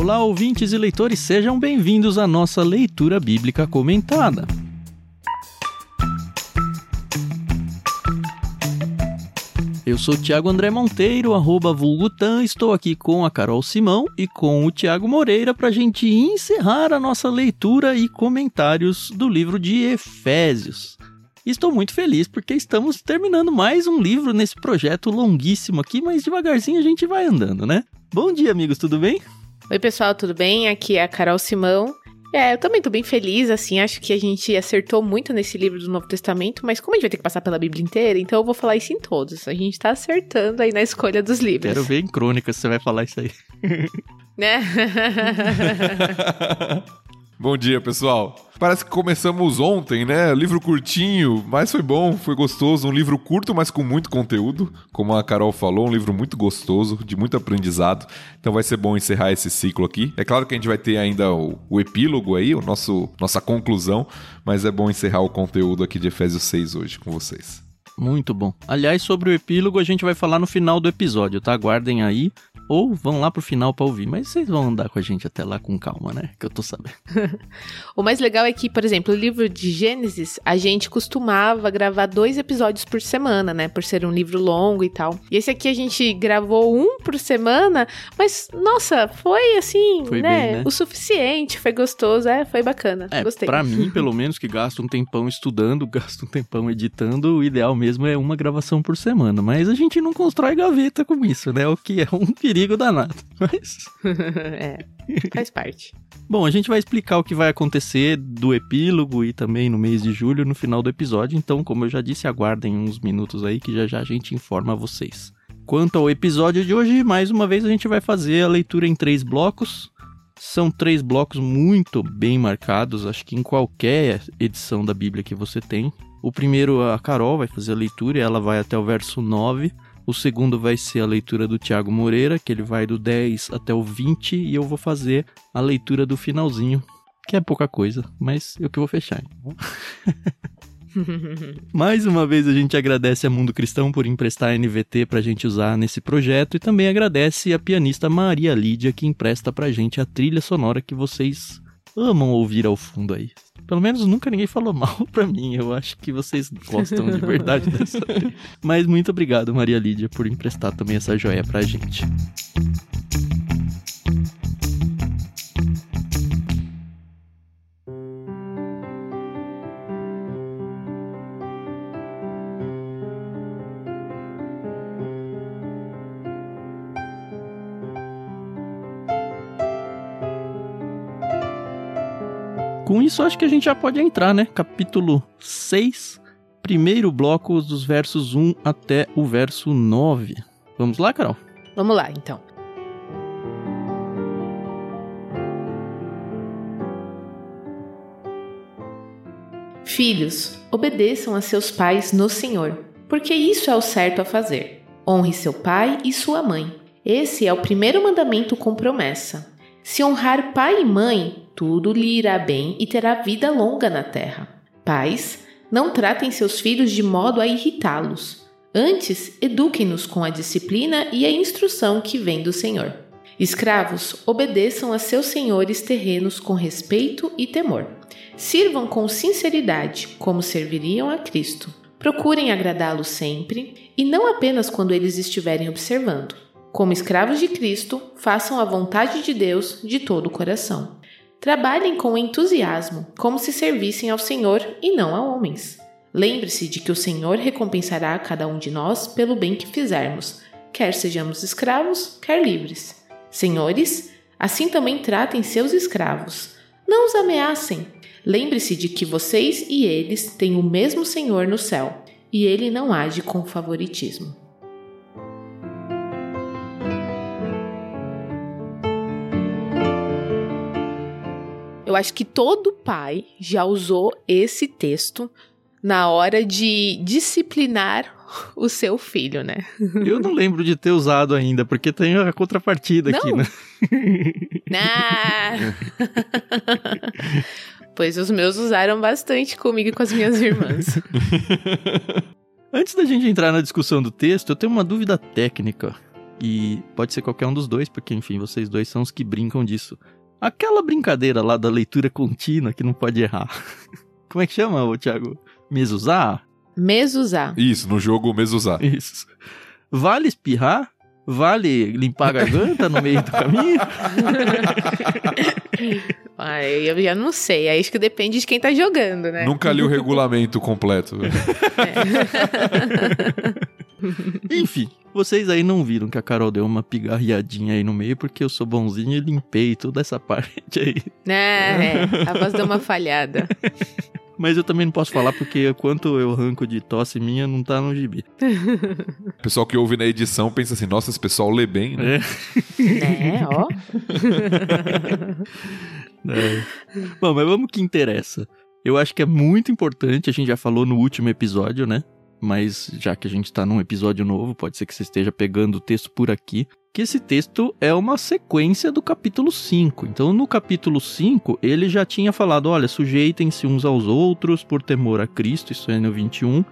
Olá, ouvintes e leitores, sejam bem-vindos à nossa leitura bíblica comentada. Eu sou Tiago André Monteiro, arroba Vulgutan, estou aqui com a Carol Simão e com o Tiago Moreira para a gente encerrar a nossa leitura e comentários do livro de Efésios. Estou muito feliz porque estamos terminando mais um livro nesse projeto longuíssimo aqui, mas devagarzinho a gente vai andando, né? Bom dia, amigos, tudo bem? Oi, pessoal, tudo bem? Aqui é a Carol Simão. É, eu também tô bem feliz, assim, acho que a gente acertou muito nesse livro do Novo Testamento, mas como a gente vai ter que passar pela Bíblia inteira, então eu vou falar isso em todos. A gente tá acertando aí na escolha dos livros. Quero ver em crônicas se você vai falar isso aí. Né? Bom dia, pessoal. Parece que começamos ontem, né? Livro curtinho, mas foi bom, foi gostoso. Um livro curto, mas com muito conteúdo. Como a Carol falou, um livro muito gostoso, de muito aprendizado. Então vai ser bom encerrar esse ciclo aqui. É claro que a gente vai ter ainda o, o epílogo aí, o nosso, nossa conclusão, mas é bom encerrar o conteúdo aqui de Efésios 6 hoje com vocês. Muito bom. Aliás, sobre o epílogo a gente vai falar no final do episódio, tá? Aguardem aí ou vão lá pro final para ouvir. Mas vocês vão andar com a gente até lá com calma, né? Que eu tô sabendo. o mais legal é que, por exemplo, o livro de Gênesis, a gente costumava gravar dois episódios por semana, né? Por ser um livro longo e tal. E esse aqui a gente gravou um por semana, mas, nossa, foi assim, foi né? Bem, né? O suficiente, foi gostoso, é, foi bacana. É, Gostei. Pra mim, pelo menos, que gasto um tempão estudando, gasto um tempão editando, o ideal mesmo é uma gravação por semana. Mas a gente não constrói gaveta com isso, né? O que é um perigo perigo danado. Mas. é, faz parte. Bom, a gente vai explicar o que vai acontecer do epílogo e também no mês de julho no final do episódio. Então, como eu já disse, aguardem uns minutos aí que já já a gente informa vocês. Quanto ao episódio de hoje, mais uma vez a gente vai fazer a leitura em três blocos. São três blocos muito bem marcados, acho que em qualquer edição da Bíblia que você tem. O primeiro, a Carol vai fazer a leitura e ela vai até o verso 9. O segundo vai ser a leitura do Tiago Moreira, que ele vai do 10 até o 20, e eu vou fazer a leitura do finalzinho, que é pouca coisa, mas eu que vou fechar. Então. Mais uma vez a gente agradece a Mundo Cristão por emprestar a NVT pra gente usar nesse projeto e também agradece a pianista Maria Lídia que empresta pra gente a trilha sonora que vocês amam ouvir ao fundo aí. Pelo menos nunca ninguém falou mal pra mim. Eu acho que vocês gostam de verdade dessa. Mas muito obrigado, Maria Lídia, por emprestar também essa joia pra gente. Com isso, acho que a gente já pode entrar, né? Capítulo 6, primeiro bloco dos versos 1 até o verso 9. Vamos lá, Carol? Vamos lá, então. Filhos, obedeçam a seus pais no Senhor, porque isso é o certo a fazer. Honre seu pai e sua mãe. Esse é o primeiro mandamento com promessa. Se honrar pai e mãe, tudo lhe irá bem e terá vida longa na terra. Pais, não tratem seus filhos de modo a irritá-los. Antes, eduquem-nos com a disciplina e a instrução que vem do Senhor. Escravos, obedeçam a seus senhores terrenos com respeito e temor. Sirvam com sinceridade, como serviriam a Cristo. Procurem agradá-lo sempre e não apenas quando eles estiverem observando. Como escravos de Cristo, façam a vontade de Deus de todo o coração. Trabalhem com entusiasmo, como se servissem ao Senhor e não a homens. Lembre-se de que o Senhor recompensará a cada um de nós pelo bem que fizermos, quer sejamos escravos, quer livres. Senhores, assim também tratem seus escravos. Não os ameacem. Lembre-se de que vocês e eles têm o mesmo Senhor no céu, e ele não age com favoritismo. Eu acho que todo pai já usou esse texto na hora de disciplinar o seu filho, né? Eu não lembro de ter usado ainda, porque tem a contrapartida não. aqui, né? Ah. pois os meus usaram bastante comigo e com as minhas irmãs. Antes da gente entrar na discussão do texto, eu tenho uma dúvida técnica. E pode ser qualquer um dos dois, porque enfim, vocês dois são os que brincam disso. Aquela brincadeira lá da leitura contínua que não pode errar. Como é que chama, ô, Thiago? Mezuzá? Mesuzá. Isso, no jogo Mezuzá. Isso. Vale espirrar? Vale limpar a garganta no meio do caminho? Ah, eu já não sei. Aí acho que depende de quem tá jogando, né? Nunca li o regulamento completo. Enfim, vocês aí não viram que a Carol deu uma pigarreadinha aí no meio, porque eu sou bonzinho e limpei toda essa parte aí. É, é, a voz deu uma falhada. Mas eu também não posso falar porque quanto eu arranco de tosse minha não tá no gibi. O pessoal que ouve na edição pensa assim, nossa, esse pessoal lê bem, né? É. É, ó. É. Bom, mas vamos que interessa. Eu acho que é muito importante, a gente já falou no último episódio, né? Mas já que a gente tá num episódio novo, pode ser que você esteja pegando o texto por aqui, que esse texto é uma sequência do capítulo 5. Então, no capítulo 5, ele já tinha falado: olha, sujeitem-se uns aos outros por temor a Cristo, isso é no 21.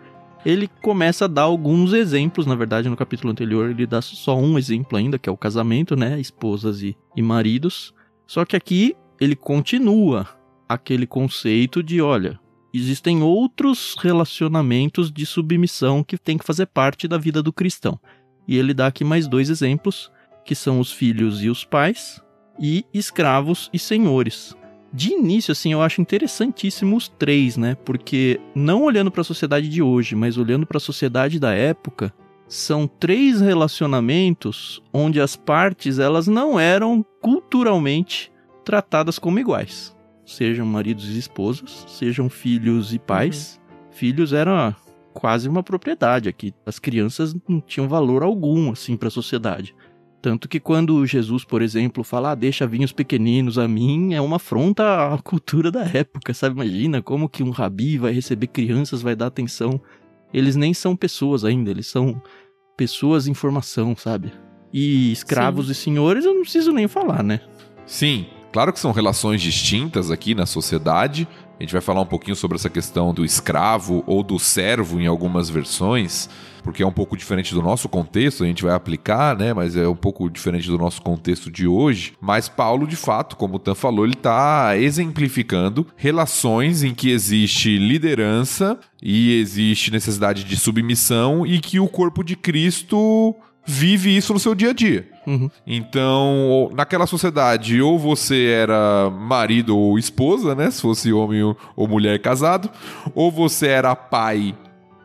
Ele começa a dar alguns exemplos, na verdade, no capítulo anterior ele dá só um exemplo ainda, que é o casamento, né? Esposas e, e maridos. Só que aqui ele continua aquele conceito de: olha, existem outros relacionamentos de submissão que tem que fazer parte da vida do cristão. E ele dá aqui mais dois exemplos, que são os filhos e os pais, e escravos e senhores. De início, assim, eu acho interessantíssimo os três, né? Porque não olhando para a sociedade de hoje, mas olhando para a sociedade da época, são três relacionamentos onde as partes elas não eram culturalmente tratadas como iguais. Sejam maridos e esposas, sejam filhos e pais. Filhos era quase uma propriedade aqui. As crianças não tinham valor algum assim para a sociedade. Tanto que quando Jesus, por exemplo, fala, ah, deixa vir os pequeninos a mim, é uma afronta à cultura da época, sabe? Imagina como que um rabi vai receber crianças, vai dar atenção. Eles nem são pessoas ainda, eles são pessoas em formação, sabe? E escravos e senhores eu não preciso nem falar, né? Sim, claro que são relações distintas aqui na sociedade. A gente vai falar um pouquinho sobre essa questão do escravo ou do servo em algumas versões, porque é um pouco diferente do nosso contexto, a gente vai aplicar, né? Mas é um pouco diferente do nosso contexto de hoje. Mas Paulo, de fato, como o Tan falou, ele está exemplificando relações em que existe liderança e existe necessidade de submissão e que o corpo de Cristo vive isso no seu dia a dia. Uhum. Então, naquela sociedade, ou você era marido ou esposa, né? Se fosse homem ou mulher casado, ou você era pai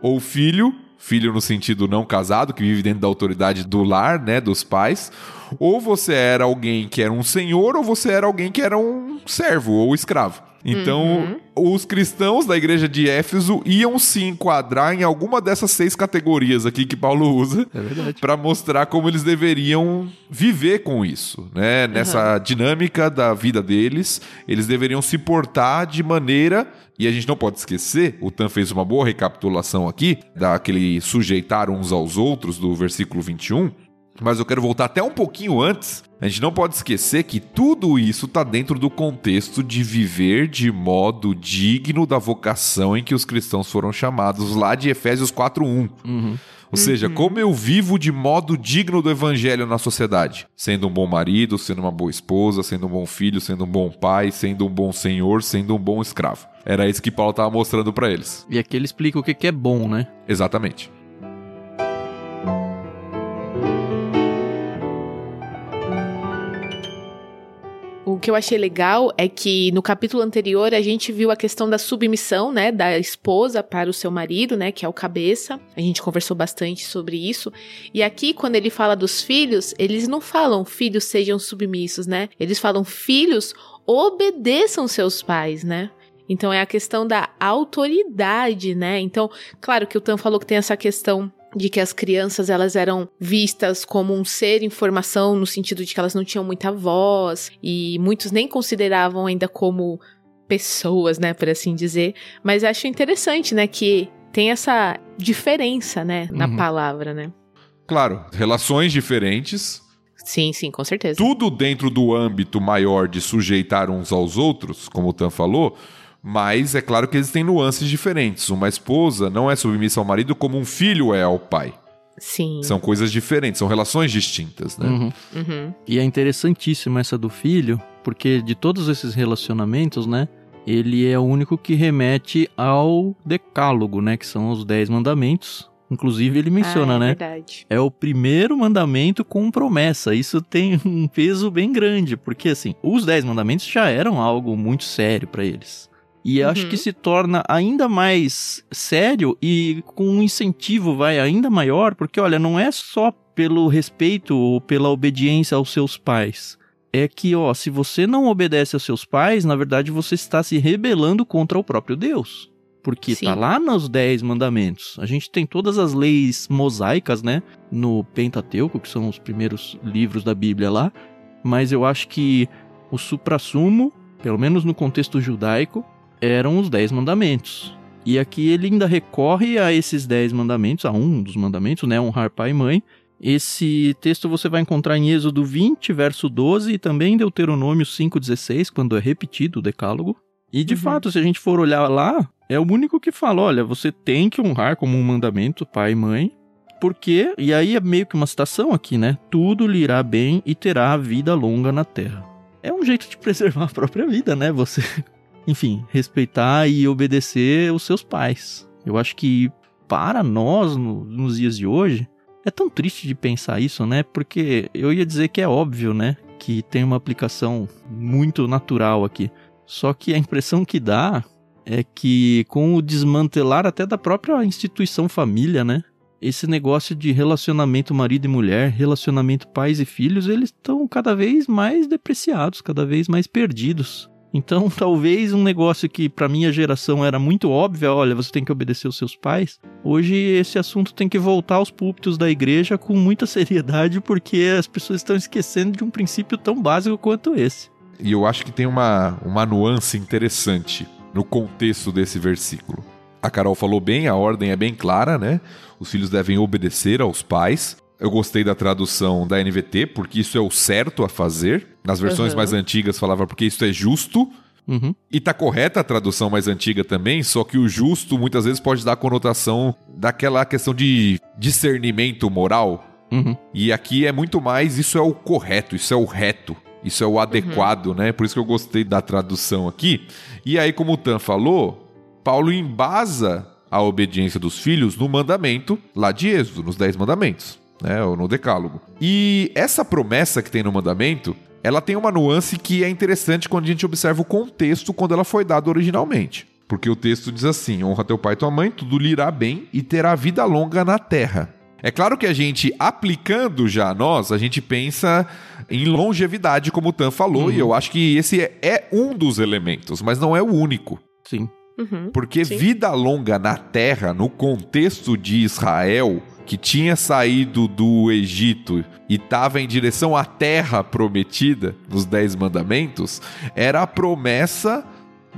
ou filho, filho no sentido não casado, que vive dentro da autoridade do lar, né, dos pais, ou você era alguém que era um senhor, ou você era alguém que era um servo ou escravo. Então, os cristãos da igreja de Éfeso iam se enquadrar em alguma dessas seis categorias aqui que Paulo usa É verdade. para mostrar como eles deveriam viver com isso, né? Nessa dinâmica da vida deles, eles deveriam se portar de maneira e a gente não pode esquecer, o Tan fez uma boa recapitulação aqui daquele sujeitar uns aos outros do versículo 21, mas eu quero voltar até um pouquinho antes. A gente não pode esquecer que tudo isso está dentro do contexto de viver de modo digno da vocação em que os cristãos foram chamados lá de Efésios 4:1. Uhum. Ou seja, como eu vivo de modo digno do evangelho na sociedade? Sendo um bom marido, sendo uma boa esposa, sendo um bom filho, sendo um bom pai, sendo um bom senhor, sendo um bom escravo. Era isso que Paulo estava mostrando para eles. E aqui ele explica o que que é bom, né? Exatamente. O que eu achei legal é que no capítulo anterior a gente viu a questão da submissão, né, da esposa para o seu marido, né, que é o cabeça. A gente conversou bastante sobre isso. E aqui quando ele fala dos filhos, eles não falam filhos sejam submissos, né? Eles falam filhos obedeçam seus pais, né? Então é a questão da autoridade, né? Então, claro que o Tan falou que tem essa questão de que as crianças elas eram vistas como um ser em formação no sentido de que elas não tinham muita voz e muitos nem consideravam ainda como pessoas, né, por assim dizer. Mas acho interessante, né, que tem essa diferença, né, na Uhum. palavra, né? Claro, relações diferentes, Sim, sim, com certeza. tudo dentro do âmbito maior de sujeitar uns aos outros, como o Tan falou, mas é claro que existem nuances diferentes. Uma esposa não é submissa ao marido como um filho é ao pai. Sim. São coisas diferentes, são relações distintas, né? Uhum. Uhum. E é interessantíssimo essa do filho, porque de todos esses relacionamentos, né? Ele é o único que remete ao decálogo, né? Que são os dez mandamentos. Inclusive, ele menciona, ah, é né? Verdade. É o primeiro mandamento com promessa. Isso tem um peso bem grande, porque assim, os dez mandamentos já eram algo muito sério para eles. E eu acho Uhum. que se torna ainda mais sério e com um incentivo vai ainda maior, porque olha, não é só pelo respeito ou pela obediência aos seus pais. É que, ó, se você não obedece aos seus pais, na verdade você está se rebelando contra o próprio Deus. Porque Sim. tá lá nos Dez Mandamentos. A gente tem todas as leis mosaicas, né? No Pentateuco, que são os primeiros livros da Bíblia lá. Mas eu acho que o suprassumo, pelo menos no contexto judaico, eram os Dez Mandamentos. E aqui ele ainda recorre a esses Dez Mandamentos, a um dos mandamentos, né? Honrar pai e mãe. Esse texto você vai encontrar em Êxodo 20, verso 12, e também em Deuteronômio 5,16, quando é repetido o decálogo. E de Uhum. fato, se a gente for olhar lá, é o único que fala: olha, você tem que honrar como um mandamento pai e mãe, porque, e aí é meio que uma citação aqui, né? Tudo lhe irá bem e terá vida longa na terra. É um jeito de preservar a própria vida, né? Você, enfim, respeitar e obedecer os seus pais. Eu acho que para nós, no- nos dias de hoje, é tão triste de pensar isso, né? Porque eu ia dizer que é óbvio, né? Que tem uma aplicação muito natural aqui. Só que a impressão que dá é que com o desmantelar até da própria instituição família, né? Esse negócio de relacionamento marido e mulher, relacionamento pais e filhos, eles estão cada vez mais depreciados, cada vez mais perdidos. Então, talvez um negócio que pra minha geração era muito óbvio, olha, você tem que obedecer os seus pais. Hoje esse assunto tem que voltar aos púlpitos da igreja com muita seriedade, porque as pessoas estão esquecendo de um princípio tão básico quanto esse. E eu acho que tem uma, uma nuance interessante no contexto desse versículo. A Carol falou bem, a ordem é bem clara, né? Os filhos devem obedecer aos pais. Eu gostei da tradução da NVT, porque isso é o certo a fazer. Nas versões Uhum. mais antigas falava porque isso é justo. Uhum. E tá correta a tradução mais antiga também, só que o justo muitas vezes pode dar a conotação daquela questão de discernimento moral. Uhum. E aqui é muito mais, isso é o correto, isso é o reto, isso é o adequado, né? Por isso que eu gostei da tradução aqui. E aí, como o Tan falou, Paulo embasa a obediência dos filhos no mandamento lá de Êxodo, nos Dez Mandamentos, né? Ou no Decálogo. E essa promessa que tem no mandamento, ela tem uma nuance que é interessante quando a gente observa o contexto quando ela foi dada originalmente. Porque o texto diz assim: honra teu pai e tua mãe, tudo lhe irá bem e terá vida longa na terra. É claro que a gente, aplicando já a nós, a gente pensa em longevidade, como o Tan falou, e eu acho que esse é, é um dos elementos, mas não é o único. Sim. Uhum. Porque Sim. vida longa na terra, no contexto de Israel, que tinha saído do Egito e estava em direção à terra prometida, nos Dez Mandamentos, era a promessa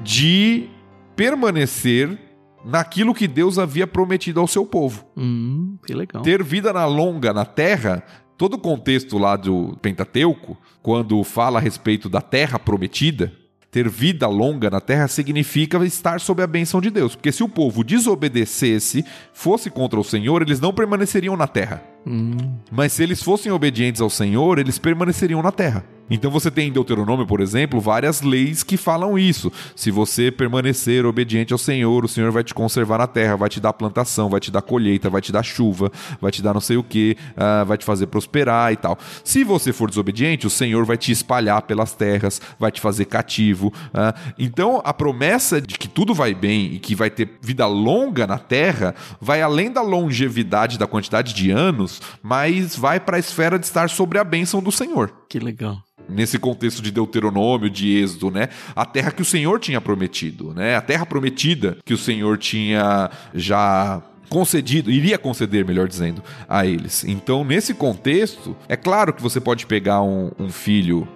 de permanecer naquilo que Deus havia prometido ao seu povo. Hum, que legal. Ter vida na longa na terra, todo o contexto lá do Pentateuco, quando fala a respeito da terra prometida, ter vida longa na terra significa estar sob a bênção de Deus. Porque se o povo desobedecesse, fosse contra o Senhor, eles não permaneceriam na terra. Hum, Mas se eles fossem obedientes ao Senhor, eles permaneceriam na terra. Então você tem em Deuteronômio, por exemplo, várias leis que falam isso. Se você permanecer obediente ao Senhor, o Senhor vai te conservar na terra, vai te dar plantação, vai te dar colheita, vai te dar chuva, vai te dar não sei o que, vai te fazer prosperar e tal. Se você for desobediente, o Senhor vai te espalhar pelas terras, vai te fazer cativo. ah. Então a promessa de que tudo vai bem e que vai ter vida longa na terra vai além da longevidade da quantidade de anos, mas vai para a esfera de estar sobre a bênção do Senhor que legal. nesse contexto de Deuteronômio, de Êxodo, né? A terra que o Senhor tinha prometido, né? A terra prometida que o Senhor tinha já concedido, iria conceder, melhor dizendo, a eles. Então, nesse contexto, é claro que você pode pegar um, um filho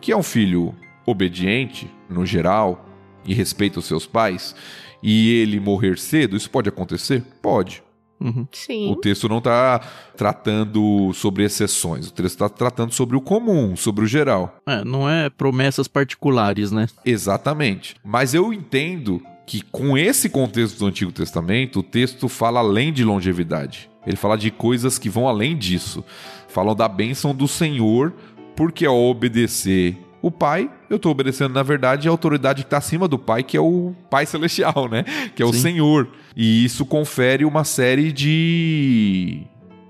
que é um filho obediente, no geral, e respeita os seus pais, e ele morrer cedo, isso pode acontecer? Pode. Uhum. Sim. O texto não está tratando sobre exceções, o texto está tratando sobre o comum, sobre o geral. É, não é promessas particulares, né? Exatamente. Mas eu entendo que com esse contexto do Antigo Testamento, o texto fala além de longevidade. Ele fala de coisas que vão além disso. Falam da bênção do Senhor, porque ao obedecer o Pai, eu estou obedecendo, na verdade, a autoridade que está acima do Pai, que é o Pai Celestial, né? Que é o Sim. Senhor. E isso confere uma série de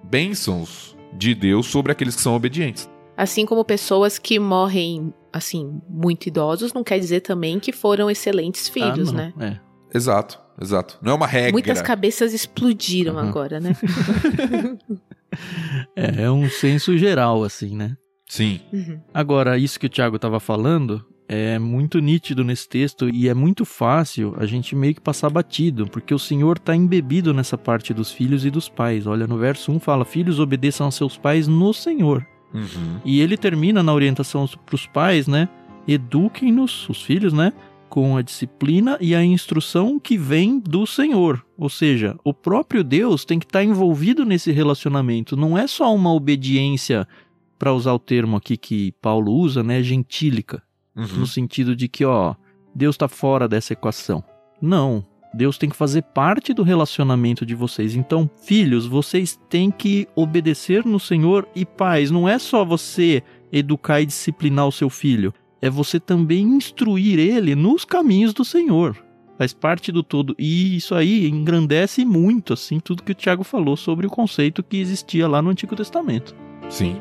bênçãos de Deus sobre aqueles que são obedientes. Assim como pessoas que morrem, assim, muito idosos, não quer dizer também que foram excelentes filhos, Ah, né? É. Exato, exato. Não é uma regra. Muitas cabeças explodiram Uhum. agora, né? É, é um senso geral, assim, né? Sim. Uhum. Agora, isso que o Thiago estava falando é muito nítido nesse texto e é muito fácil a gente meio que passar batido, porque o Senhor está embebido nessa parte dos filhos e dos pais. Olha, no verso 1 fala: Filhos obedeçam a seus pais no Senhor. Uhum. E ele termina na orientação para os pais, né? Eduquem-nos, os filhos, né? Com a disciplina e a instrução que vem do Senhor. Ou seja, o próprio Deus tem que estar envolvido nesse relacionamento. Não é só uma obediência, para usar o termo aqui que Paulo usa, né? Gentílica. Uhum. No sentido de que, ó, Deus está fora dessa equação. Não. Deus tem que fazer parte do relacionamento de vocês. Então, filhos, vocês têm que obedecer no Senhor e pais. Não é só você educar e disciplinar o seu filho, é você também instruir ele nos caminhos do Senhor. Faz parte do todo. E isso aí engrandece muito, assim, tudo que o Tiago falou sobre o conceito que existia lá no Antigo Testamento. Sim.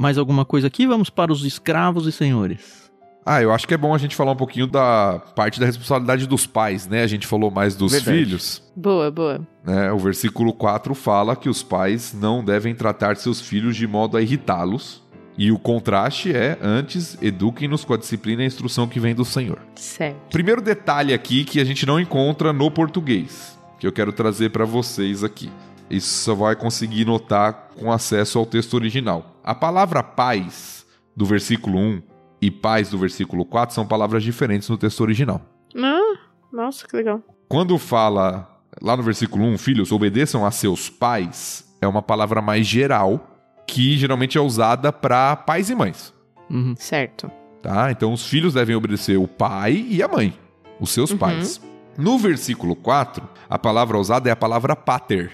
Mais alguma coisa aqui? Vamos para os escravos e senhores. Ah, eu acho que é bom a gente falar um pouquinho da parte da responsabilidade dos pais, né? A gente falou mais dos Verdade. filhos. Boa, boa. né? O versículo 4 fala que os pais não devem tratar seus filhos de modo a irritá-los. E o contraste é, antes, eduquem-nos com a disciplina e a instrução que vem do Senhor. Certo. Primeiro detalhe aqui que a gente não encontra no português, que eu quero trazer para vocês aqui. Isso só vai conseguir notar com acesso ao texto original. A palavra pais do versículo 1 e pais do versículo 4 são palavras diferentes no texto original. Ah, nossa, que legal. Quando fala lá no versículo 1, filhos, obedeçam a seus pais, é uma palavra mais geral que geralmente é usada para pais e mães. Uhum. Certo. tá? Então os filhos devem obedecer o pai e a mãe, os seus Uhum. pais. No versículo 4, a palavra usada é a palavra pater,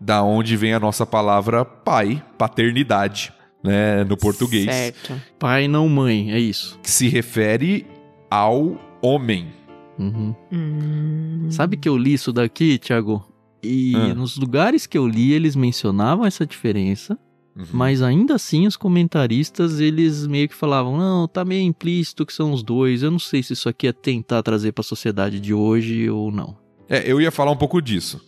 Da onde vem a nossa palavra pai, paternidade, né, no português, Certo. Pai, não mãe, é isso. que se refere ao homem. Uhum. Hum. Sabe que eu li isso daqui, Thiago? E Ah. nos lugares que eu li, eles mencionavam essa diferença, Uhum. mas ainda assim os comentaristas, eles meio que falavam, não, tá meio implícito que são os dois, eu não sei se isso aqui é tentar trazer pra sociedade de hoje ou não. É, eu ia falar um pouco disso.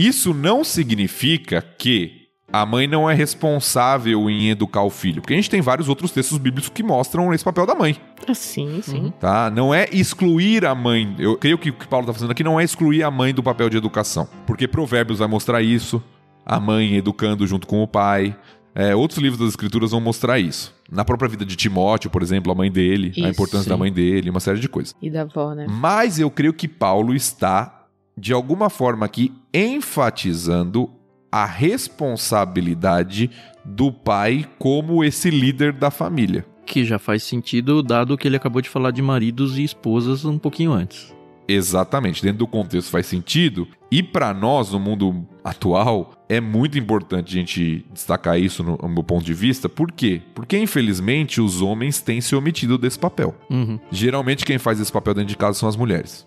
Isso não significa que a mãe não é responsável em educar o filho, porque a gente tem vários outros textos bíblicos que mostram esse papel da mãe. Ah, sim, sim. Uhum. tá? Não é excluir a mãe. Eu creio que o que Paulo está fazendo aqui não é excluir a mãe do papel de educação. Porque Provérbios vai mostrar isso, a mãe educando junto com o pai. É, outros livros das escrituras vão mostrar isso. Na própria vida de Timóteo, por exemplo, a mãe dele, a Isso, importância da sim. mãe dele, uma série de coisas. E da avó, né? Mas eu creio que Paulo está, de alguma forma aqui, enfatizando a responsabilidade do pai como esse líder da família. Que já faz sentido, dado que ele acabou de falar de maridos e esposas um pouquinho antes. Exatamente, dentro do contexto faz sentido. E para nós, no mundo atual, é muito importante a gente destacar isso no, no meu ponto de vista. Por quê? Porque, infelizmente, os homens têm se omitido desse papel. Uhum. Geralmente, quem faz esse papel dentro de casa são as mulheres.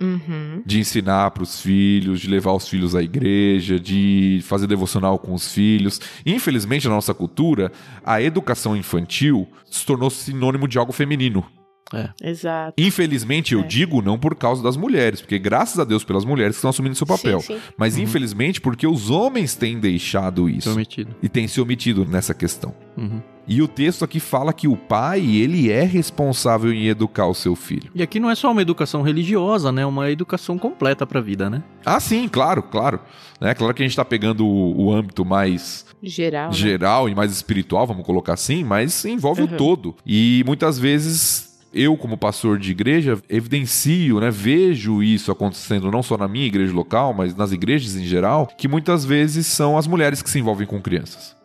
Uhum. De ensinar para os filhos, de levar os filhos à igreja, de fazer devocional com os filhos. Infelizmente, na nossa cultura, a educação infantil se tornou sinônimo de algo feminino. Exato. Infelizmente, eu É. digo não por causa das mulheres, porque graças a Deus pelas mulheres que estão assumindo seu papel. Sim, sim. Mas Uhum. infelizmente porque os homens têm deixado isso Prometido. e têm se omitido nessa questão. Uhum. E o texto aqui fala que o pai, ele é responsável em educar o seu filho. E aqui não é só uma educação religiosa, né? Uma educação completa pra vida, né? Ah, sim, claro, claro. É claro que a gente está pegando o, o âmbito mais Geral. né? geral e mais espiritual, vamos colocar assim, mas envolve o Uhum. todo. E muitas vezes eu, como pastor de igreja, evidencio, né, vejo isso acontecendo não só na minha igreja local, mas nas igrejas em geral, que muitas vezes são as mulheres que se envolvem com crianças,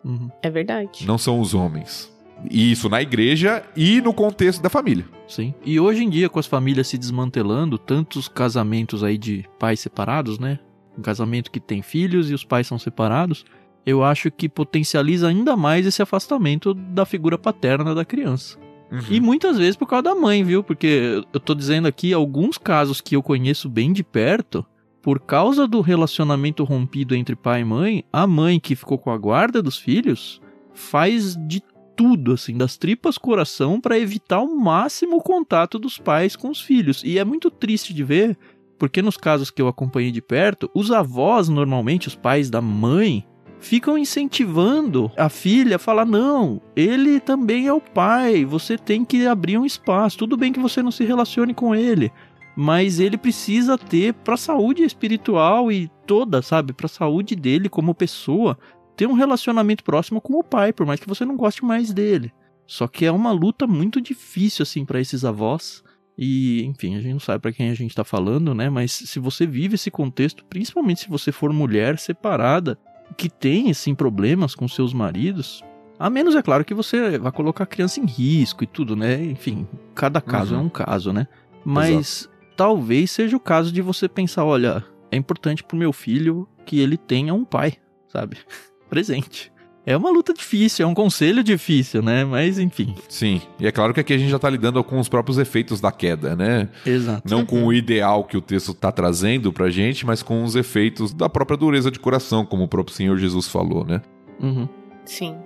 É verdade. não são os homens. Isso na igreja e no contexto da família. Sim. E hoje em dia, com as famílias se desmantelando, tantos casamentos aí de pais separados, né? Um casamento que tem filhos e os pais são separados, eu acho que potencializa ainda mais esse afastamento da figura paterna da criança. Uhum. E muitas vezes por causa da mãe, viu? Porque eu tô dizendo aqui alguns casos que eu conheço bem de perto, por causa do relacionamento rompido entre pai e mãe, a mãe que ficou com a guarda dos filhos faz de tudo, assim, das tripas coração para evitar ao máximo o contato dos pais com os filhos. E é muito triste de ver, porque nos casos que eu acompanhei de perto, os avós, normalmente, os pais da mãe, ficam incentivando a filha a falar: não, ele também é o pai, você tem que abrir um espaço. Tudo bem que você não se relacione com ele, mas ele precisa ter para a saúde espiritual e toda, sabe, para a saúde dele como pessoa, ter um relacionamento próximo com o pai, por mais que você não goste mais dele. Só que é uma luta muito difícil assim para esses avós. E, enfim, a gente não sabe para quem a gente tá falando, né? Mas se você vive esse contexto, principalmente se você for mulher separada, que tem assim problemas com seus maridos, a menos é claro que você vai colocar a criança em risco e tudo, né? Enfim, cada caso Uhum. é um caso, né? Mas talvez seja o caso de você pensar, olha, é importante pro meu filho que ele tenha um pai, sabe? Presente. É uma luta difícil, é um conselho difícil, né? Mas enfim, Sim. E é claro que aqui a gente já tá lidando com os próprios efeitos da queda, né? exato. Não com o ideal que o texto tá trazendo pra gente, mas com os efeitos da própria dureza de coração, como o próprio Senhor Jesus falou, né? Uhum. Sim.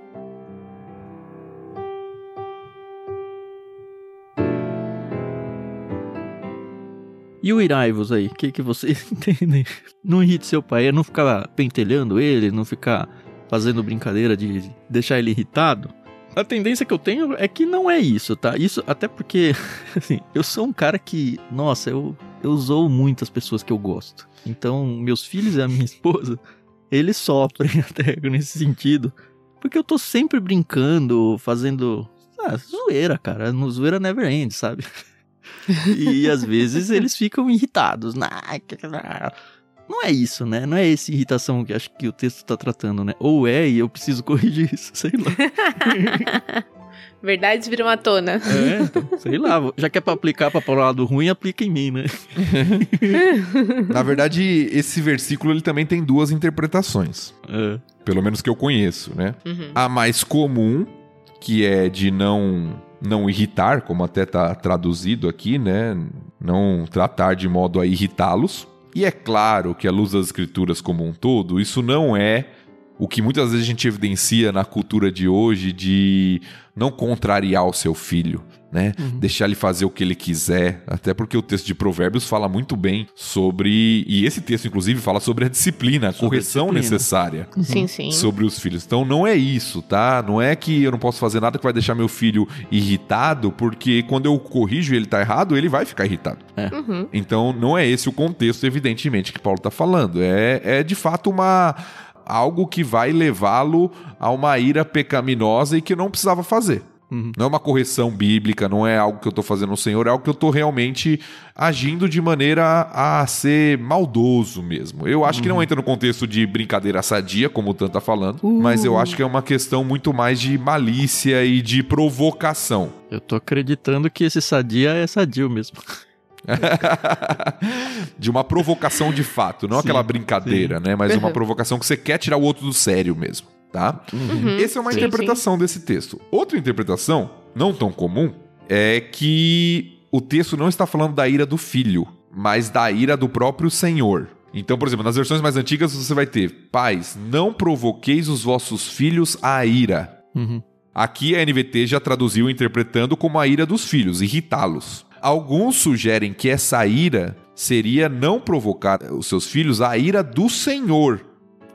E o Iraivos aí, o que, que vocês entendem? Não irrite seu pai, é não ficar pentelhando ele, não ficar fazendo brincadeira de deixar ele irritado. A tendência que eu tenho é que não é isso, tá? Isso até porque, assim, eu sou um cara que, nossa, eu, eu zoo muitas pessoas que eu gosto. Então, meus filhos e a minha esposa, eles sofrem até nesse sentido. Porque eu tô sempre brincando, fazendo. Ah, zoeira, cara. No zoeira never end, sabe? E às vezes eles ficam irritados. Não é isso, né? Não é essa irritação que acho que o texto tá tratando, né? Ou é e eu preciso corrigir isso, sei lá. Verdades viram à tona. É, então, sei lá. Já que é pra aplicar pra pro lado ruim, aplica em mim, né? Na verdade, esse versículo ele também tem duas interpretações. É. Pelo menos que eu conheço, né? Uhum. A mais comum, que é de não não irritar, como até tá traduzido aqui, né? Não tratar de modo a irritá-los. E é claro que à luz das escrituras como um todo, isso não é o que muitas vezes a gente evidencia na cultura de hoje de não contrariar o seu filho, né? Uhum. Deixar ele fazer o que ele quiser, até porque o texto de Provérbios fala muito bem sobre e esse texto inclusive fala sobre a disciplina, a correção disciplina. necessária Sim, sim. sobre os filhos. Então não é isso, tá? Não é que eu não posso fazer nada que vai deixar meu filho irritado, porque quando eu corrijo e ele tá errado, ele vai ficar irritado. Uhum. Então não é esse o contexto, evidentemente, que Paulo tá falando. É, é de fato uma algo que vai levá-lo a uma ira pecaminosa e que não precisava fazer. Uhum. Não é uma correção bíblica, não é algo que eu tô fazendo no Senhor, é algo que eu tô realmente agindo de maneira a ser maldoso mesmo. Eu acho que não entra no contexto de brincadeira sadia, como o Tan tá falando, mas eu acho que é uma questão muito mais de malícia e de provocação. Eu tô acreditando que esse sadia é sadio mesmo. de uma provocação de fato, não Sim, aquela brincadeira, né? Mas uma provocação que você quer tirar o outro do sério mesmo, tá? Uhum. Essa é uma Sim, interpretação desse texto. Outra interpretação, não tão comum, é que o texto não está falando da ira do filho, mas da ira do próprio Senhor. Então, por exemplo, nas versões mais antigas você vai ter: Pais, não provoqueis os vossos filhos à ira. Uhum. Aqui a NVT já traduziu interpretando como a ira dos filhos, irritá-los. Alguns sugerem que essa ira seria não provocar os seus filhos a ira do Senhor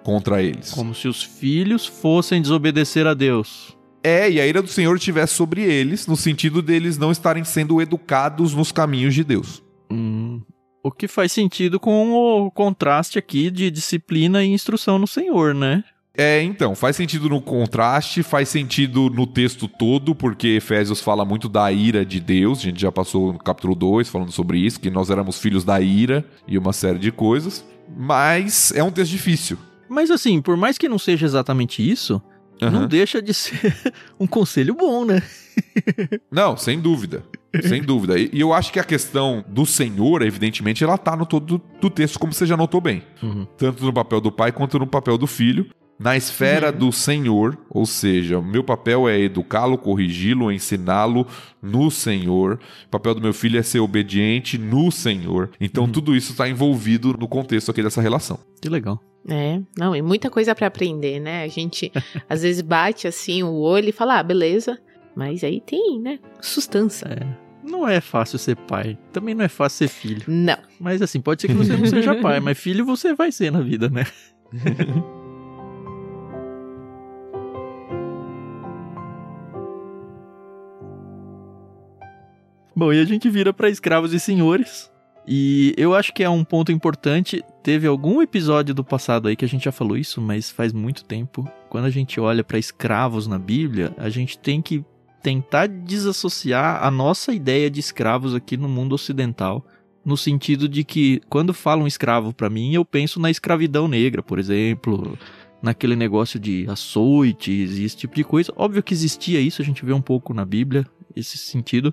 contra eles. Como se os filhos fossem desobedecer a Deus. É, e a ira do Senhor estivesse sobre eles, no sentido deles não estarem sendo educados nos caminhos de Deus. Hum, o que faz sentido com o contraste aqui de disciplina e instrução no Senhor, né? É, então, faz sentido no contraste, faz sentido no texto todo, porque Efésios fala muito da ira de Deus, a gente já passou no capítulo 2 falando sobre isso, que nós éramos filhos da ira e uma série de coisas, mas é um texto difícil. Mas assim, por mais que não seja exatamente isso, não Aham. deixa de ser um conselho bom, né? Não, sem dúvida. Sem dúvida. E, eu acho que a questão do Senhor, evidentemente, ela tá no todo do texto, como você já notou bem. Uhum. Tanto no papel do pai quanto no papel do filho. Na esfera Uhum. do Senhor, ou seja, o meu papel é educá-lo, corrigi-lo, ensiná-lo no Senhor. O papel do meu filho é ser obediente no Senhor. Então tudo isso está envolvido no contexto aqui dessa relação. Que legal. É, não, e muita coisa pra aprender, né? A gente às vezes bate assim o olho e fala, ah, beleza. Mas aí tem, né? Sustância. É. Não é fácil ser pai. Também não é fácil ser filho. Não. Mas assim, pode ser que você não seja pai, mas filho você vai ser na vida, né? Bom, e a gente vira para escravos e senhores. E eu acho que é um ponto importante. Teve algum episódio do passado aí que a gente já falou isso, mas faz muito tempo. Quando a gente olha para escravos na Bíblia, a gente tem que tentar desassociar a nossa ideia de escravos aqui no mundo ocidental, no sentido de que quando falam escravo para mim, eu penso na escravidão negra, por exemplo, naquele negócio de açoites e esse tipo de coisa. Óbvio que existia isso, a gente vê um pouco na Bíblia esse sentido,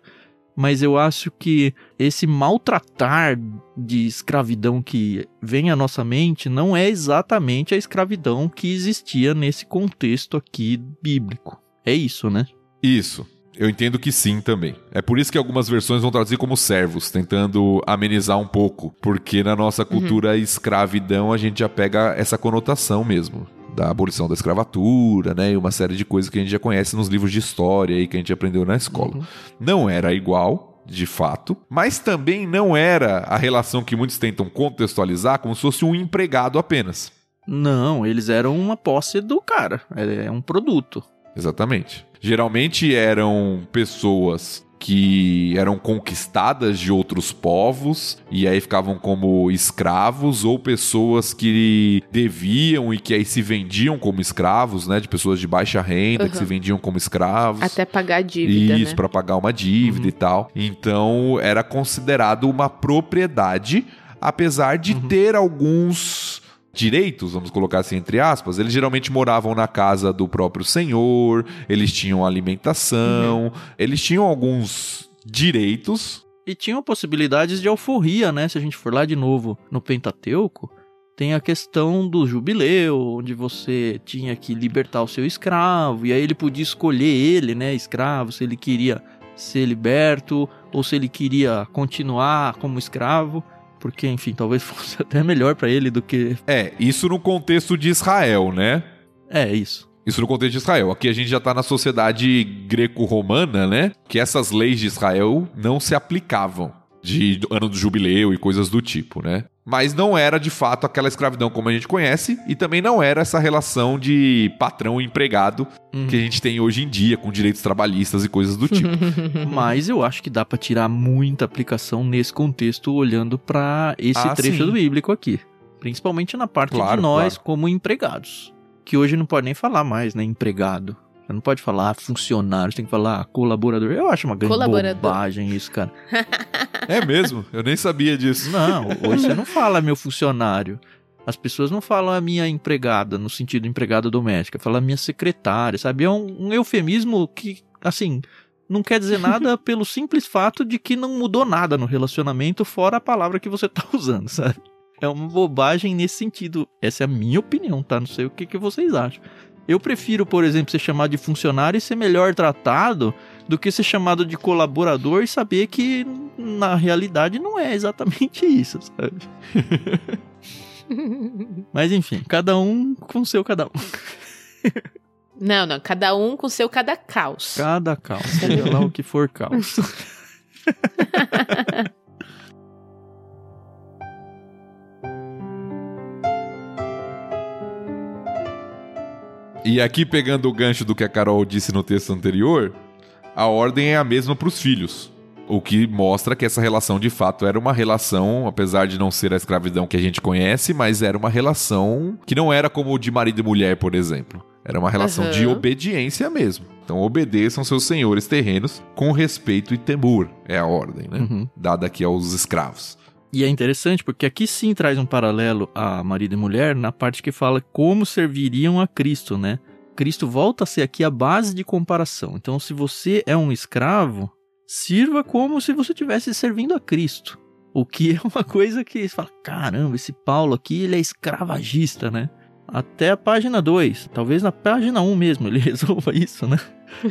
mas eu acho que esse maltratar de escravidão que vem à nossa mente não é exatamente a escravidão que existia nesse contexto aqui bíblico. É isso, né? Isso. Eu entendo que sim também. É por isso que algumas versões vão traduzir como servos, tentando amenizar um pouco. Porque na nossa cultura escravidão a gente já pega essa conotação mesmo. Da abolição da escravatura, né? E uma série de coisas que a gente já conhece nos livros de história e que a gente aprendeu na escola. Uhum. Não era igual, de fato, mas também não era a relação que muitos tentam contextualizar como se fosse um empregado apenas. Não, eles eram uma posse do cara. É um produto. Exatamente. Geralmente eram pessoas que eram conquistadas de outros povos e aí ficavam como escravos ou pessoas que deviam e que aí se vendiam como escravos, né, de pessoas de baixa renda que Uhum. se vendiam como escravos. Até pagar dívida, Isso, né? pra pagar uma dívida Uhum. e tal. Então, era considerado uma propriedade, apesar de Uhum. ter alguns direitos, vamos colocar assim entre aspas. Eles geralmente moravam na casa do próprio senhor, eles tinham alimentação, Uhum. eles tinham alguns direitos. E tinham possibilidades de alforria, né? Se a gente for lá de novo no Pentateuco, tem a questão do jubileu, onde você tinha que libertar o seu escravo, e aí ele podia escolher ele, né, escravo, se ele queria ser liberto ou se ele queria continuar como escravo, porque enfim, talvez fosse até melhor pra ele do que É, isso no contexto de Israel, né? é isso. Isso no contexto de Israel. Aqui a gente já tá na sociedade greco-romana, né? Que essas leis de Israel não se aplicavam. De ano do jubileu e coisas do tipo, né? Mas não era de fato aquela escravidão como a gente conhece, e também não era essa relação de patrão e empregado Uhum. que a gente tem hoje em dia, com direitos trabalhistas e coisas do tipo. Mas eu acho que dá pra tirar muita aplicação nesse contexto olhando pra esse Ah, trecho sim. bíblico aqui, principalmente na parte Claro, de nós claro. como empregados, que hoje não pode nem falar mais, né, empregado. Você não pode falar funcionário, você tem que falar colaborador. Eu acho uma grande bobagem isso, cara. é mesmo? Eu nem sabia disso. Não, hoje você não fala meu funcionário. As pessoas não falam a minha empregada, no sentido empregada doméstica, fala a minha secretária, sabe? É um, um eufemismo que, assim, não quer dizer nada pelo simples fato de que não mudou nada no relacionamento, fora a palavra que você tá usando, sabe? É uma bobagem nesse sentido. Essa é a minha opinião, tá? Não sei o que, que vocês acham. Eu prefiro, por exemplo, ser chamado de funcionário e ser melhor tratado do que ser chamado de colaborador e saber que na realidade não é exatamente isso, sabe? Mas enfim, cada um com seu cada um. Não, não. Cada um com seu cada caos. Cada caos, seja lá o que for caos. E aqui, pegando o gancho do que a Carol disse no texto anterior, a ordem é a mesma para os filhos. O que mostra que essa relação de fato era uma relação, apesar de não ser a escravidão que a gente conhece, mas era uma relação que não era como de marido e mulher, por exemplo. Era uma relação de Aham. obediência mesmo. Então obedeçam seus senhores terrenos com respeito e temor. É a ordem, né? Uhum. Dada aqui aos escravos. E é interessante porque aqui sim traz um paralelo a marido e mulher na parte que fala como serviriam a Cristo, né? Cristo volta a ser aqui a base de comparação. Então, se você é um escravo, sirva como se você estivesse servindo a Cristo. O que é uma coisa que você fala, caramba, esse Paulo aqui, ele é escravagista, né? Até a página 2, talvez na página 1 um mesmo ele resolva isso, né?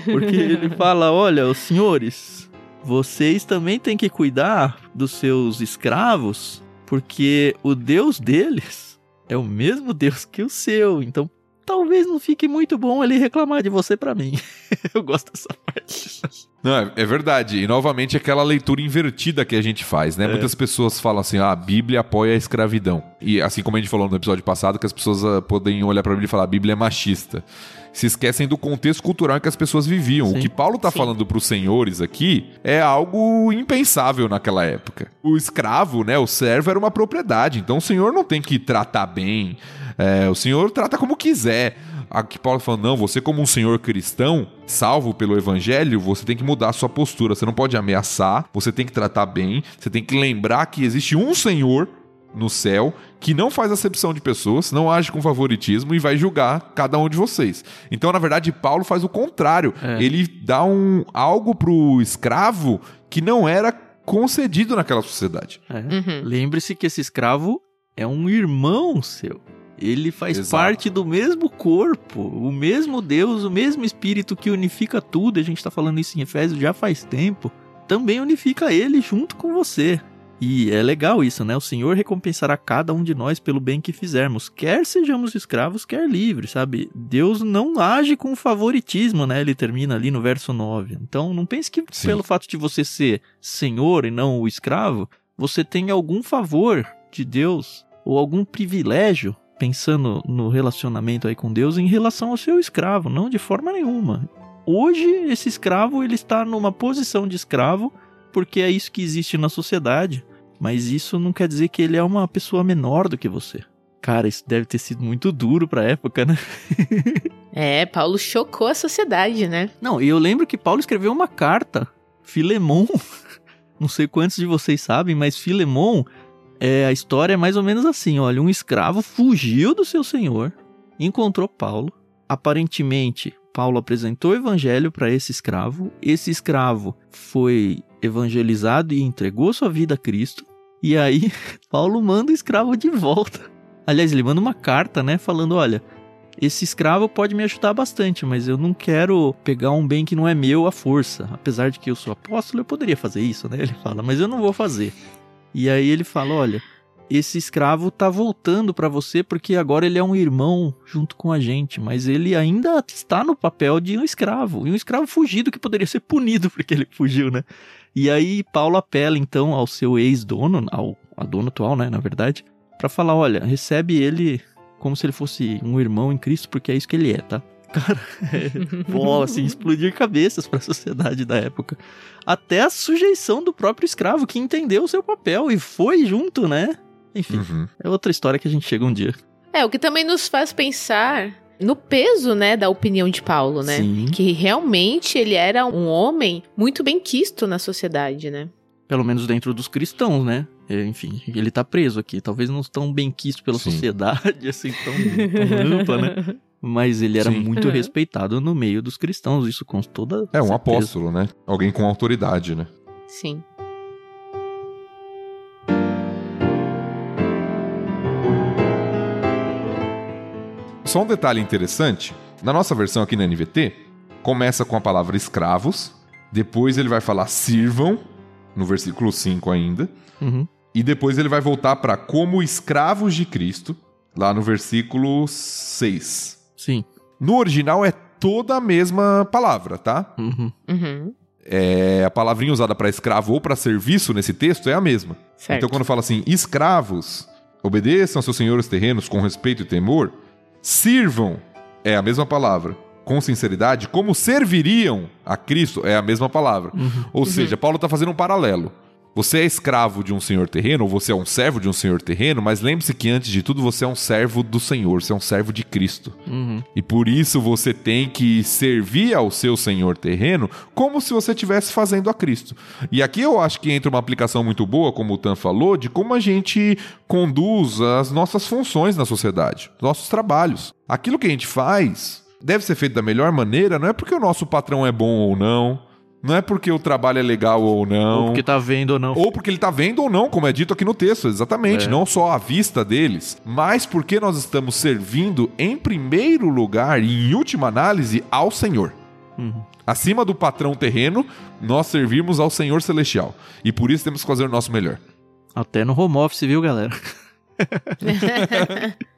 Porque ele fala, olha, os senhores, vocês também têm que cuidar dos seus escravos, porque o Deus deles é o mesmo Deus que o seu. Então, talvez não fique muito bom ele reclamar de você para mim. Eu gosto dessa parte. Não, é, é, verdade. E novamente aquela leitura invertida que a gente faz, né? É. Muitas pessoas falam assim: ah, a Bíblia apoia a escravidão. E assim como a gente falou no episódio passado, que as pessoas uh, podem olhar para a Bíblia e falar: a Bíblia é machista. Se esquecem do contexto cultural em que as pessoas viviam. Sim. O que Paulo está falando para os senhores aqui é algo impensável naquela época. O escravo, né, o servo era uma propriedade, então o senhor não tem que tratar bem. É, o senhor trata como quiser. Aqui Paulo tá falando, não, você como um senhor cristão, salvo pelo evangelho, você tem que mudar a sua postura. Você não pode ameaçar, você tem que tratar bem, você tem que lembrar que existe um senhor no céu que não faz acepção de pessoas, não age com favoritismo e vai julgar cada um de vocês. Então, na verdade, Paulo faz o contrário. É. Ele dá um algo pro escravo que não era concedido naquela sociedade. É. Uhum. Lembre-se que esse escravo é um irmão seu. Ele faz Exato. parte do mesmo corpo, o mesmo Deus, o mesmo Espírito que unifica tudo. A gente está falando isso em Efésios já faz tempo. Também unifica ele junto com você. E é legal isso, né? O Senhor recompensará cada um de nós pelo bem que fizermos, quer sejamos escravos, quer livres, sabe? Deus não age com favoritismo, né? Ele termina ali no verso 9. Então não pense que Sim. pelo fato de você ser senhor e não o escravo, você tem algum favor de Deus ou algum privilégio pensando no relacionamento aí com Deus em relação ao seu escravo, não de forma nenhuma. Hoje esse escravo ele está numa posição de escravo porque é isso que existe na sociedade, mas isso não quer dizer que ele é uma pessoa menor do que você. Cara, isso deve ter sido muito duro pra época, né? é, Paulo chocou a sociedade, né? Não, e eu lembro que Paulo escreveu uma carta, Filemon. Não sei quantos de vocês sabem, mas Filemon é, a história é mais ou menos assim: olha, um escravo fugiu do seu senhor, encontrou Paulo. Aparentemente, Paulo apresentou o evangelho para esse escravo. Esse escravo foi evangelizado e entregou sua vida a Cristo. E aí, Paulo manda o escravo de volta. Aliás, ele manda uma carta, né, falando: olha, esse escravo pode me ajudar bastante, mas eu não quero pegar um bem que não é meu à força. Apesar de que eu sou apóstolo, eu poderia fazer isso, né? Ele fala, mas eu não vou fazer. E aí ele fala: olha, esse escravo tá voltando para você porque agora ele é um irmão junto com a gente, mas ele ainda está no papel de um escravo, e um escravo fugido que poderia ser punido porque ele fugiu, né? E aí Paulo apela então ao seu ex-dono, ao a dono atual, né, na verdade, para falar, olha, recebe ele como se ele fosse um irmão em Cristo, porque é isso que ele é, tá? Cara, é, pô, assim, explodir cabeças para a sociedade da época. Até a sujeição do próprio escravo, que entendeu o seu papel e foi junto, né? Enfim, uhum. é outra história que a gente chega um dia. É, o que também nos faz pensar no peso, né, da opinião de Paulo, né? Sim. Que realmente ele era um homem muito bem quisto na sociedade, né? Pelo menos dentro dos cristãos, né? É, enfim, ele tá preso aqui. Talvez não tão bem quisto pela Sim. sociedade, assim, tão, tão ampla, né? mas ele era Sim. muito uhum. respeitado no meio dos cristãos, isso com toda É um certeza. apóstolo, né? Alguém com autoridade, né? Sim. Só um detalhe interessante, na nossa versão aqui na NVT, começa com a palavra escravos, depois ele vai falar sirvam, no versículo 5 ainda, uhum. e depois ele vai voltar para como escravos de Cristo, lá no versículo 6. Sim. No original é toda a mesma palavra, tá? Uhum. Uhum. É, a palavrinha usada para escravo ou para serviço nesse texto é a mesma. Certo. Então, quando fala assim, escravos, obedeçam seus senhores terrenos com respeito e temor, sirvam, é a mesma palavra. Com sinceridade, como serviriam a Cristo, é a mesma palavra. Uhum. Ou seja, Paulo está fazendo um paralelo. Você é escravo de um senhor terreno, ou você é um servo de um senhor terreno, mas lembre-se que antes de tudo você é um servo do Senhor, você é um servo de Cristo. Uhum. E por isso você tem que servir ao seu senhor terreno como se você estivesse fazendo a Cristo. E aqui eu acho que entra uma aplicação muito boa, como o Tan falou, de como a gente conduz as nossas funções na sociedade, nossos trabalhos. Aquilo que a gente faz deve ser feito da melhor maneira, não é porque o nosso patrão é bom ou não, não é porque o trabalho é legal ou não. Ou porque tá vendo ou não. Ou porque ele tá vendo ou não, como é dito aqui no texto, exatamente. É. Não só à vista deles, mas porque nós estamos servindo em primeiro lugar e em última análise ao Senhor. Uhum. Acima do patrão terreno, nós servimos ao Senhor celestial. E por isso temos que fazer o nosso melhor. Até no home office, viu, galera?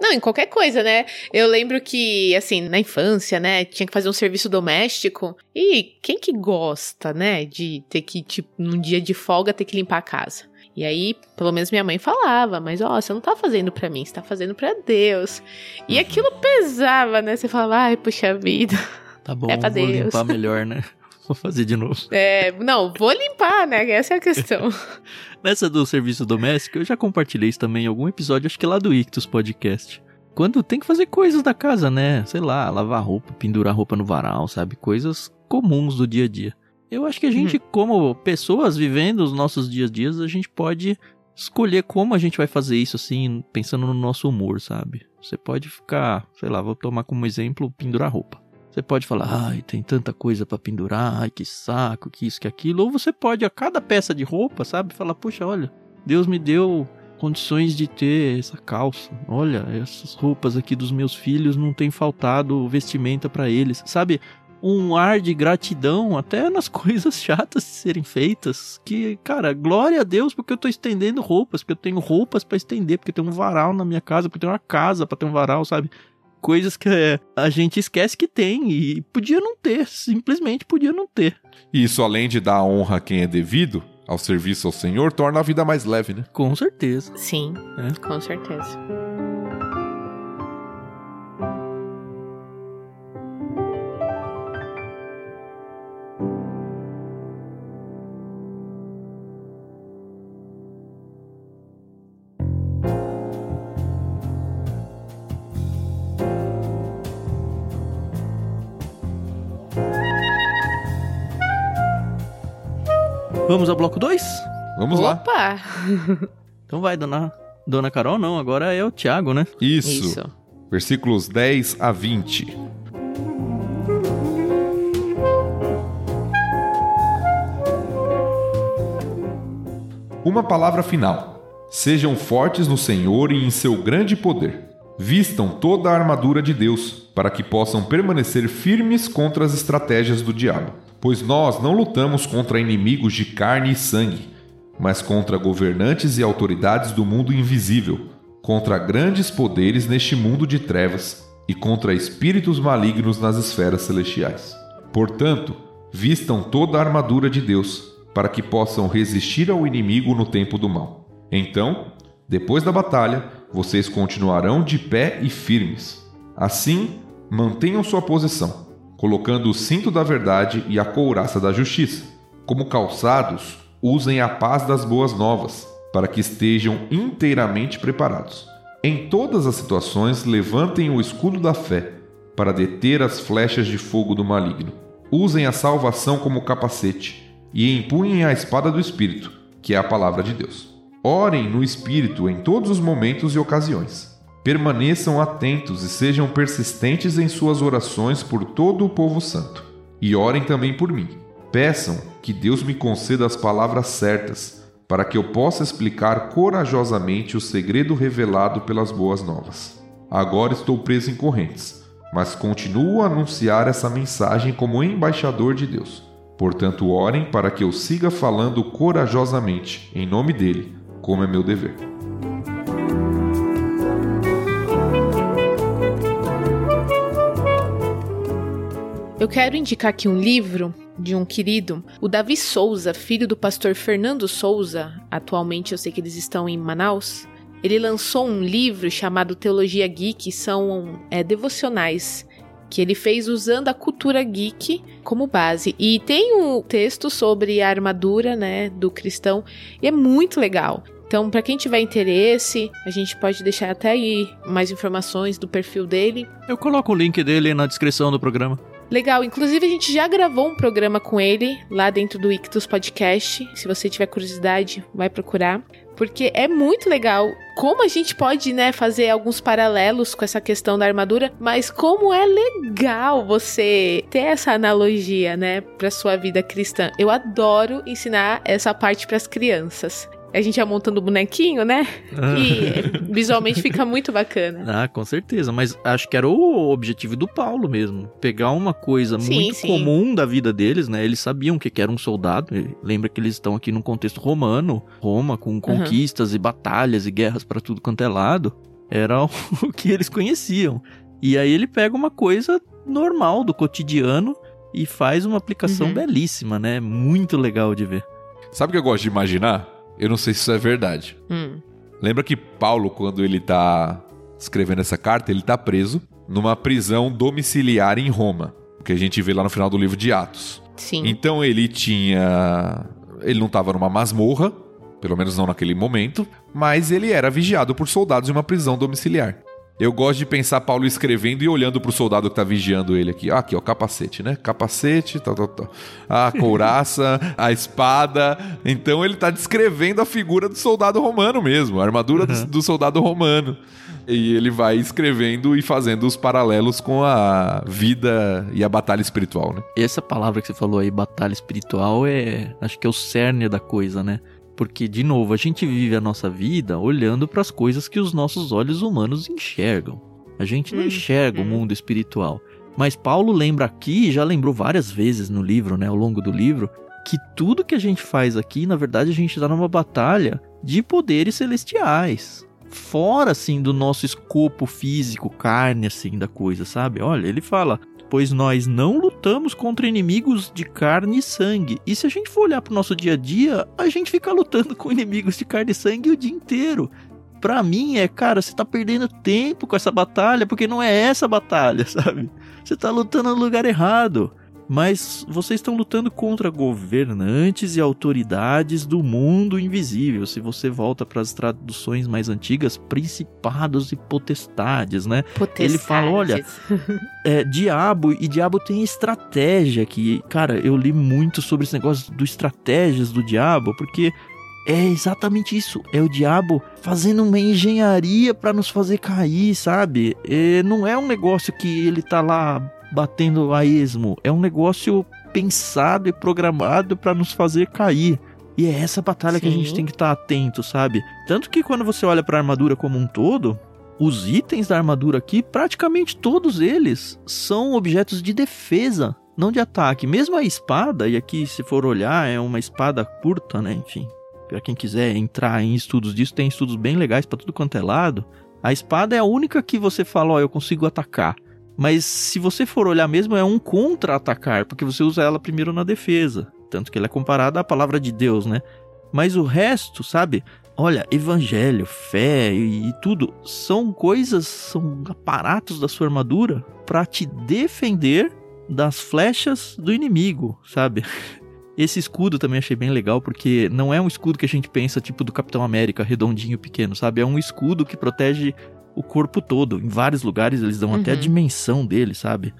Não, em qualquer coisa, né? Eu lembro que, assim, na infância, né, tinha que fazer um serviço doméstico. E quem que gosta, né, de ter que, tipo, num dia de folga, ter que limpar a casa? E aí, pelo menos minha mãe falava, mas ó, você não tá fazendo pra mim, você tá fazendo pra Deus. E aquilo pesava, né? Você falava, ai, puxa vida. Tá bom, É pra vou Deus. limpar melhor, né? Vou fazer de novo. É, não, vou limpar, né? Essa é a questão. Nessa do serviço doméstico, eu já compartilhei isso também em algum episódio, acho que lá do Ictus Podcast. Quando tem que fazer coisas da casa, né? Sei lá, lavar roupa, pendurar roupa no varal, sabe? Coisas comuns do dia a dia. Eu acho que a gente, como pessoas vivendo os nossos dias a dias, a gente pode escolher como a gente vai fazer isso, assim, pensando no nosso humor, sabe? Você pode ficar, sei lá, vou tomar como exemplo pendurar roupa. Você pode falar, ai, tem tanta coisa pra pendurar, ai, que saco, que isso, que aquilo. Ou você pode, a cada peça de roupa, sabe, falar, puxa, olha, Deus me deu condições de ter essa calça. Olha, essas roupas aqui dos meus filhos não tem faltado vestimenta pra eles. Sabe, um ar de gratidão até nas coisas chatas de serem feitas. Que, cara, glória a Deus porque eu tô estendendo roupas, porque eu tenho roupas pra estender, porque eu tenho um varal na minha casa, porque eu tenho uma casa pra ter um varal, sabe? Coisas que é, a gente esquece que tem e podia não ter, simplesmente podia não ter. E isso, além de dar honra a quem é devido ao serviço ao Senhor, torna a vida mais leve, né? Com certeza. Sim, É. com certeza. Vamos ao bloco 2? Vamos lá. Opa! Então vai, dona, dona Carol, não, agora é o Thiago, né? Isso. Isso. Versículos 10 a 20. Uma palavra final. Sejam fortes no Senhor e em seu grande poder. Vistam toda a armadura de Deus, para que possam permanecer firmes contra as estratégias do diabo. Pois nós não lutamos contra inimigos de carne e sangue, mas contra governantes e autoridades do mundo invisível, contra grandes poderes neste mundo de trevas e contra espíritos malignos nas esferas celestiais. Portanto, vistam toda a armadura de Deus, para que possam resistir ao inimigo no tempo do mal. Então, depois da batalha, vocês continuarão de pé e firmes. Assim, mantenham sua posição, colocando o cinto da verdade e a couraça da justiça. Como calçados, usem a paz das boas novas, para que estejam inteiramente preparados. Em todas as situações, levantem o escudo da fé, para deter as flechas de fogo do maligno. Usem a salvação como capacete e empunhem a espada do Espírito, que é a palavra de Deus. Orem no Espírito em todos os momentos e ocasiões. Permaneçam atentos e sejam persistentes em suas orações por todo o povo santo. E orem também por mim. Peçam que Deus me conceda as palavras certas, para que eu possa explicar corajosamente o segredo revelado pelas boas novas. Agora estou preso em correntes, mas continuo a anunciar essa mensagem como embaixador de Deus. Portanto, orem para que eu siga falando corajosamente, em nome dele, como é meu dever. Eu quero indicar aqui um livro de um querido, o Davi Souza, filho do pastor Fernando Souza. Atualmente eu sei que eles estão em Manaus. Ele lançou um livro chamado Teologia Geek, são é, devocionais que ele fez usando a cultura geek como base. E tem um texto sobre a armadura, né, do cristão, e é muito legal. Então, para quem tiver interesse, a gente pode deixar até aí mais informações do perfil dele. Eu coloco o link dele na descrição do programa. Legal, inclusive a gente já gravou um programa com ele lá dentro do Ictus Podcast. Se você tiver curiosidade, vai procurar. porque é muito legal como a gente pode, né, fazer alguns paralelos com essa questão da armadura, mas como é legal você ter essa analogia, né, para sua vida cristã. Eu adoro ensinar essa parte para as crianças a gente ia montando bonequinho, né? Ah. E visualmente fica muito bacana. Ah, com certeza. Mas acho que era o objetivo do Paulo mesmo. Pegar uma coisa sim, muito sim. comum da vida deles, né? Eles sabiam o que era um soldado. Lembra que eles estão aqui num contexto romano, Roma, com conquistas uhum. e batalhas e guerras para tudo quanto é lado. Era o que eles conheciam. E aí ele pega uma coisa normal do cotidiano e faz uma aplicação uhum. belíssima, né? Muito legal de ver. Sabe o que eu gosto de imaginar? Eu não sei se isso é verdade. Hum. Lembra que Paulo, quando ele tá escrevendo essa carta, ele tá preso numa prisão domiciliar em Roma, que a gente vê lá no final do livro de Atos. Sim. Então ele tinha. Ele não estava numa masmorra, pelo menos não naquele momento, mas ele era vigiado por soldados em uma prisão domiciliar. Eu gosto de pensar Paulo escrevendo e olhando pro soldado que tá vigiando ele aqui. Ah, aqui, ó, capacete, né? Capacete, tal, tal, tal. A couraça, a espada. Então ele tá descrevendo a figura do soldado romano mesmo, a armadura uhum. do, do soldado romano. E ele vai escrevendo e fazendo os paralelos com a vida e a batalha espiritual, né? Essa palavra que você falou aí, batalha espiritual, é. Acho que é o cerne da coisa, né? Porque, de novo, a gente vive a nossa vida olhando para as coisas que os nossos olhos humanos enxergam. A gente não hum, enxerga hum. o mundo espiritual. Mas Paulo lembra aqui, já lembrou várias vezes no livro, né, ao longo do livro, que tudo que a gente faz aqui, na verdade, a gente está numa batalha de poderes celestiais. Fora, assim, do nosso escopo físico, carne, assim, da coisa, sabe? Olha, ele fala: pois nós não lutamos contra inimigos de carne e sangue. E se a gente for olhar pro nosso dia a dia, a gente fica lutando com inimigos de carne e sangue o dia inteiro. Pra mim é, cara, você tá perdendo tempo com essa batalha, porque não é essa batalha, sabe? Você tá lutando no lugar errado mas vocês estão lutando contra governantes e autoridades do mundo invisível. Se você volta para as traduções mais antigas, principados e potestades, né? Potestades. Ele fala, olha, é, diabo e diabo tem estratégia que, cara, eu li muito sobre esse negócio do estratégias do diabo, porque é exatamente isso. É o diabo fazendo uma engenharia para nos fazer cair, sabe? É, não é um negócio que ele tá lá batendo a esmo. É um negócio pensado e programado para nos fazer cair. E é essa batalha Sim. que a gente tem que estar tá atento, sabe? Tanto que quando você olha para a armadura como um todo, os itens da armadura aqui, praticamente todos eles são objetos de defesa, não de ataque. Mesmo a espada, e aqui se for olhar, é uma espada curta, né? Enfim, para quem quiser entrar em estudos disso, tem estudos bem legais para tudo quanto é lado. A espada é a única que você fala, ó, oh, eu consigo atacar. Mas se você for olhar mesmo, é um contra-atacar, porque você usa ela primeiro na defesa. Tanto que ela é comparada à palavra de Deus, né? Mas o resto, sabe? Olha, evangelho, fé e, e tudo são coisas, são aparatos da sua armadura para te defender das flechas do inimigo, sabe? Esse escudo também achei bem legal, porque não é um escudo que a gente pensa tipo do Capitão América, redondinho, pequeno, sabe? É um escudo que protege o corpo todo. Em vários lugares eles dão uhum. até a uhum. dimensão dele, sabe?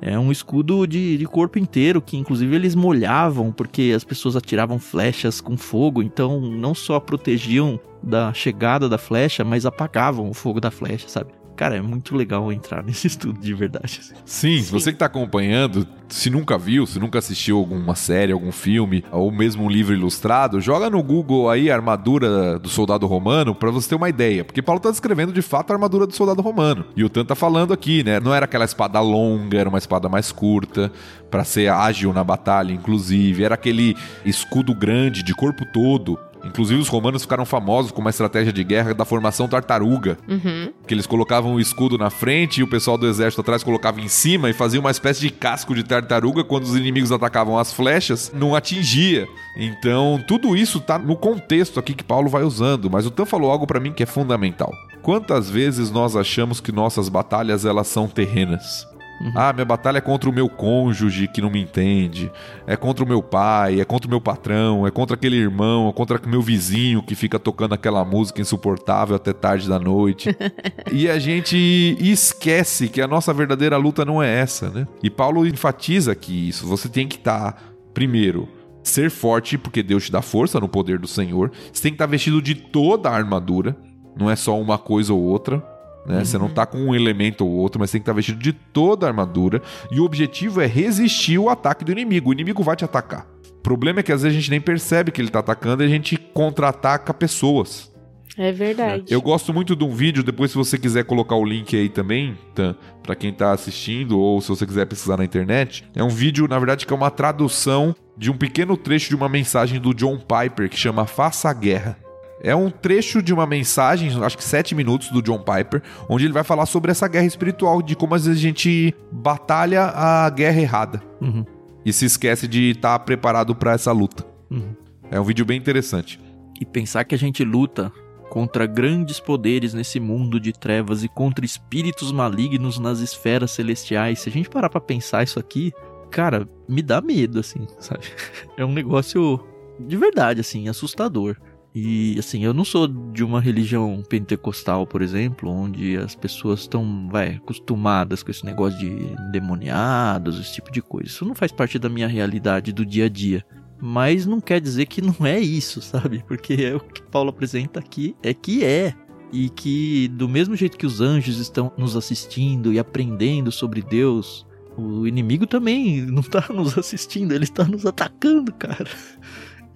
É um escudo de, de corpo inteiro, que inclusive eles molhavam porque as pessoas atiravam flechas com fogo, então não só protegiam da chegada da flecha, mas apagavam o fogo da flecha, sabe? Cara, é muito legal entrar nesse estudo de verdade. Sim, Sim. você que está acompanhando, se nunca viu, se nunca assistiu alguma série, algum filme, ou mesmo um livro ilustrado, joga no Google aí a armadura do soldado romano para você ter uma ideia. Porque Paulo está descrevendo de fato a armadura do soldado romano. E o Tan tá falando aqui, né? Não era aquela espada longa, era uma espada mais curta, para ser ágil na batalha, inclusive. Era aquele escudo grande de corpo todo Inclusive, os romanos ficaram famosos com uma estratégia de guerra da formação tartaruga. Uhum. Que eles colocavam o escudo na frente e o pessoal do exército atrás colocava em cima e fazia uma espécie de casco de tartaruga quando os inimigos atacavam as flechas, não atingia. Então, tudo isso tá no contexto aqui que Paulo vai usando, mas o Tan falou algo para mim que é fundamental. Quantas vezes nós achamos que nossas batalhas elas são terrenas? Uhum. Ah, minha batalha é contra o meu cônjuge que não me entende, é contra o meu pai, é contra o meu patrão, é contra aquele irmão, é contra o meu vizinho que fica tocando aquela música insuportável até tarde da noite. e a gente esquece que a nossa verdadeira luta não é essa, né? E Paulo enfatiza que isso, você tem que estar, tá, primeiro, ser forte, porque Deus te dá força no poder do Senhor. Você tem que estar vestido de toda a armadura, não é só uma coisa ou outra. Né? Uhum. Você não tá com um elemento ou outro, mas tem que estar vestido de toda a armadura. E o objetivo é resistir o ataque do inimigo. O inimigo vai te atacar. O problema é que às vezes a gente nem percebe que ele tá atacando e a gente contra-ataca pessoas. É verdade. Eu gosto muito de um vídeo, depois se você quiser colocar o link aí também, tá? para quem tá assistindo ou se você quiser pesquisar na internet, é um vídeo, na verdade, que é uma tradução de um pequeno trecho de uma mensagem do John Piper que chama Faça a Guerra. É um trecho de uma mensagem, acho que sete minutos, do John Piper, onde ele vai falar sobre essa guerra espiritual, de como às vezes a gente batalha a guerra errada uhum. e se esquece de estar tá preparado para essa luta. Uhum. É um vídeo bem interessante. E pensar que a gente luta contra grandes poderes nesse mundo de trevas e contra espíritos malignos nas esferas celestiais. Se a gente parar para pensar isso aqui, cara, me dá medo assim, sabe? É um negócio de verdade assim, assustador. E assim, eu não sou de uma religião pentecostal, por exemplo, onde as pessoas estão, vai, acostumadas com esse negócio de endemoniados, esse tipo de coisa. Isso não faz parte da minha realidade do dia a dia. Mas não quer dizer que não é isso, sabe? Porque é o que Paulo apresenta aqui é que é. E que, do mesmo jeito que os anjos estão nos assistindo e aprendendo sobre Deus, o inimigo também não está nos assistindo, ele está nos atacando, cara.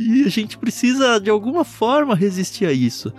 E a gente precisa, de alguma forma, resistir a isso.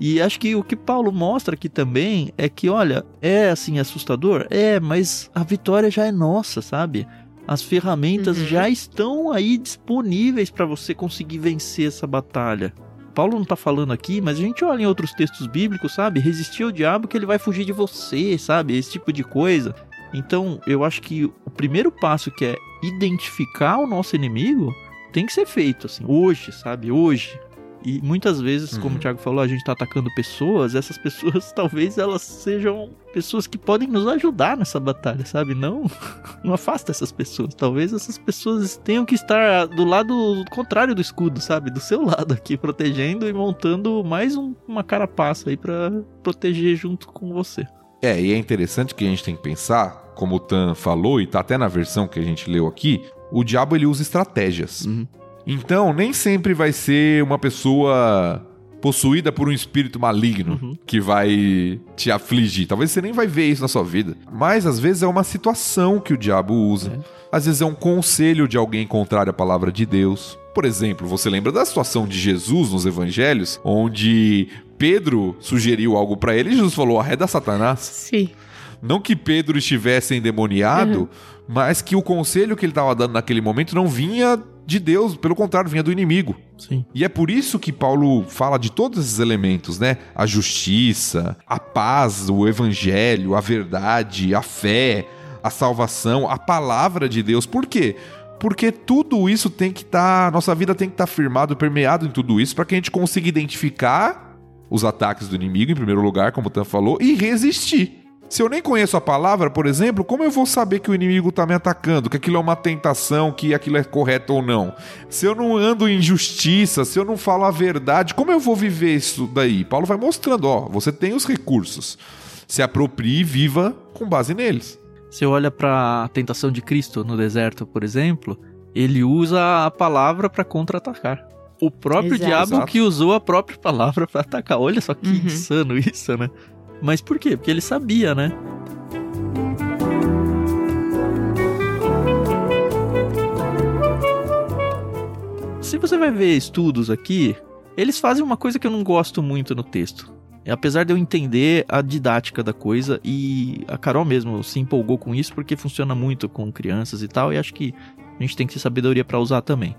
E acho que o que Paulo mostra aqui também é que, olha, é assim assustador? É, mas a vitória já é nossa, sabe? As ferramentas uhum. já estão aí disponíveis para você conseguir vencer essa batalha. Paulo não tá falando aqui, mas a gente olha em outros textos bíblicos, sabe? Resistir ao diabo que ele vai fugir de você, sabe? Esse tipo de coisa. Então, eu acho que o primeiro passo que é identificar o nosso inimigo tem que ser feito, assim, hoje, sabe? Hoje. E muitas vezes, como uhum. o Thiago falou, a gente tá atacando pessoas, essas pessoas talvez elas sejam pessoas que podem nos ajudar nessa batalha, sabe? Não, não afasta essas pessoas. Talvez essas pessoas tenham que estar do lado contrário do escudo, sabe? Do seu lado aqui, protegendo e montando mais um, uma carapaça aí para proteger junto com você. É, e é interessante que a gente tem que pensar, como o Tan falou, e tá até na versão que a gente leu aqui, o diabo ele usa estratégias. Uhum. Então, nem sempre vai ser uma pessoa possuída por um espírito maligno uhum. que vai te afligir. Talvez você nem vai ver isso na sua vida. Mas às vezes é uma situação que o diabo usa. É. Às vezes é um conselho de alguém contrário à palavra de Deus. Por exemplo, você lembra da situação de Jesus nos evangelhos, onde Pedro sugeriu algo para ele e Jesus falou: arreda Satanás? Sim. Não que Pedro estivesse endemoniado, uhum. Mas que o conselho que ele estava dando naquele momento não vinha de Deus, pelo contrário, vinha do inimigo. Sim. E é por isso que Paulo fala de todos esses elementos, né? A justiça, a paz, o evangelho, a verdade, a fé, a salvação, a palavra de Deus. Por quê? Porque tudo isso tem que estar, tá, nossa vida tem que estar tá firmado, permeado em tudo isso para que a gente consiga identificar os ataques do inimigo em primeiro lugar, como o Tan falou, e resistir. Se eu nem conheço a palavra, por exemplo, como eu vou saber que o inimigo está me atacando, que aquilo é uma tentação, que aquilo é correto ou não? Se eu não ando em justiça, se eu não falo a verdade, como eu vou viver isso daí? Paulo vai mostrando, ó, você tem os recursos. Se aproprie e viva com base neles. Você olha para a tentação de Cristo no deserto, por exemplo, ele usa a palavra para contra-atacar. O próprio Exato. diabo que usou a própria palavra para atacar. Olha só que uhum. insano isso, né? Mas por quê? Porque ele sabia, né? Se você vai ver estudos aqui, eles fazem uma coisa que eu não gosto muito no texto. Apesar de eu entender a didática da coisa, e a Carol mesmo se empolgou com isso porque funciona muito com crianças e tal, e acho que a gente tem que ter sabedoria para usar também.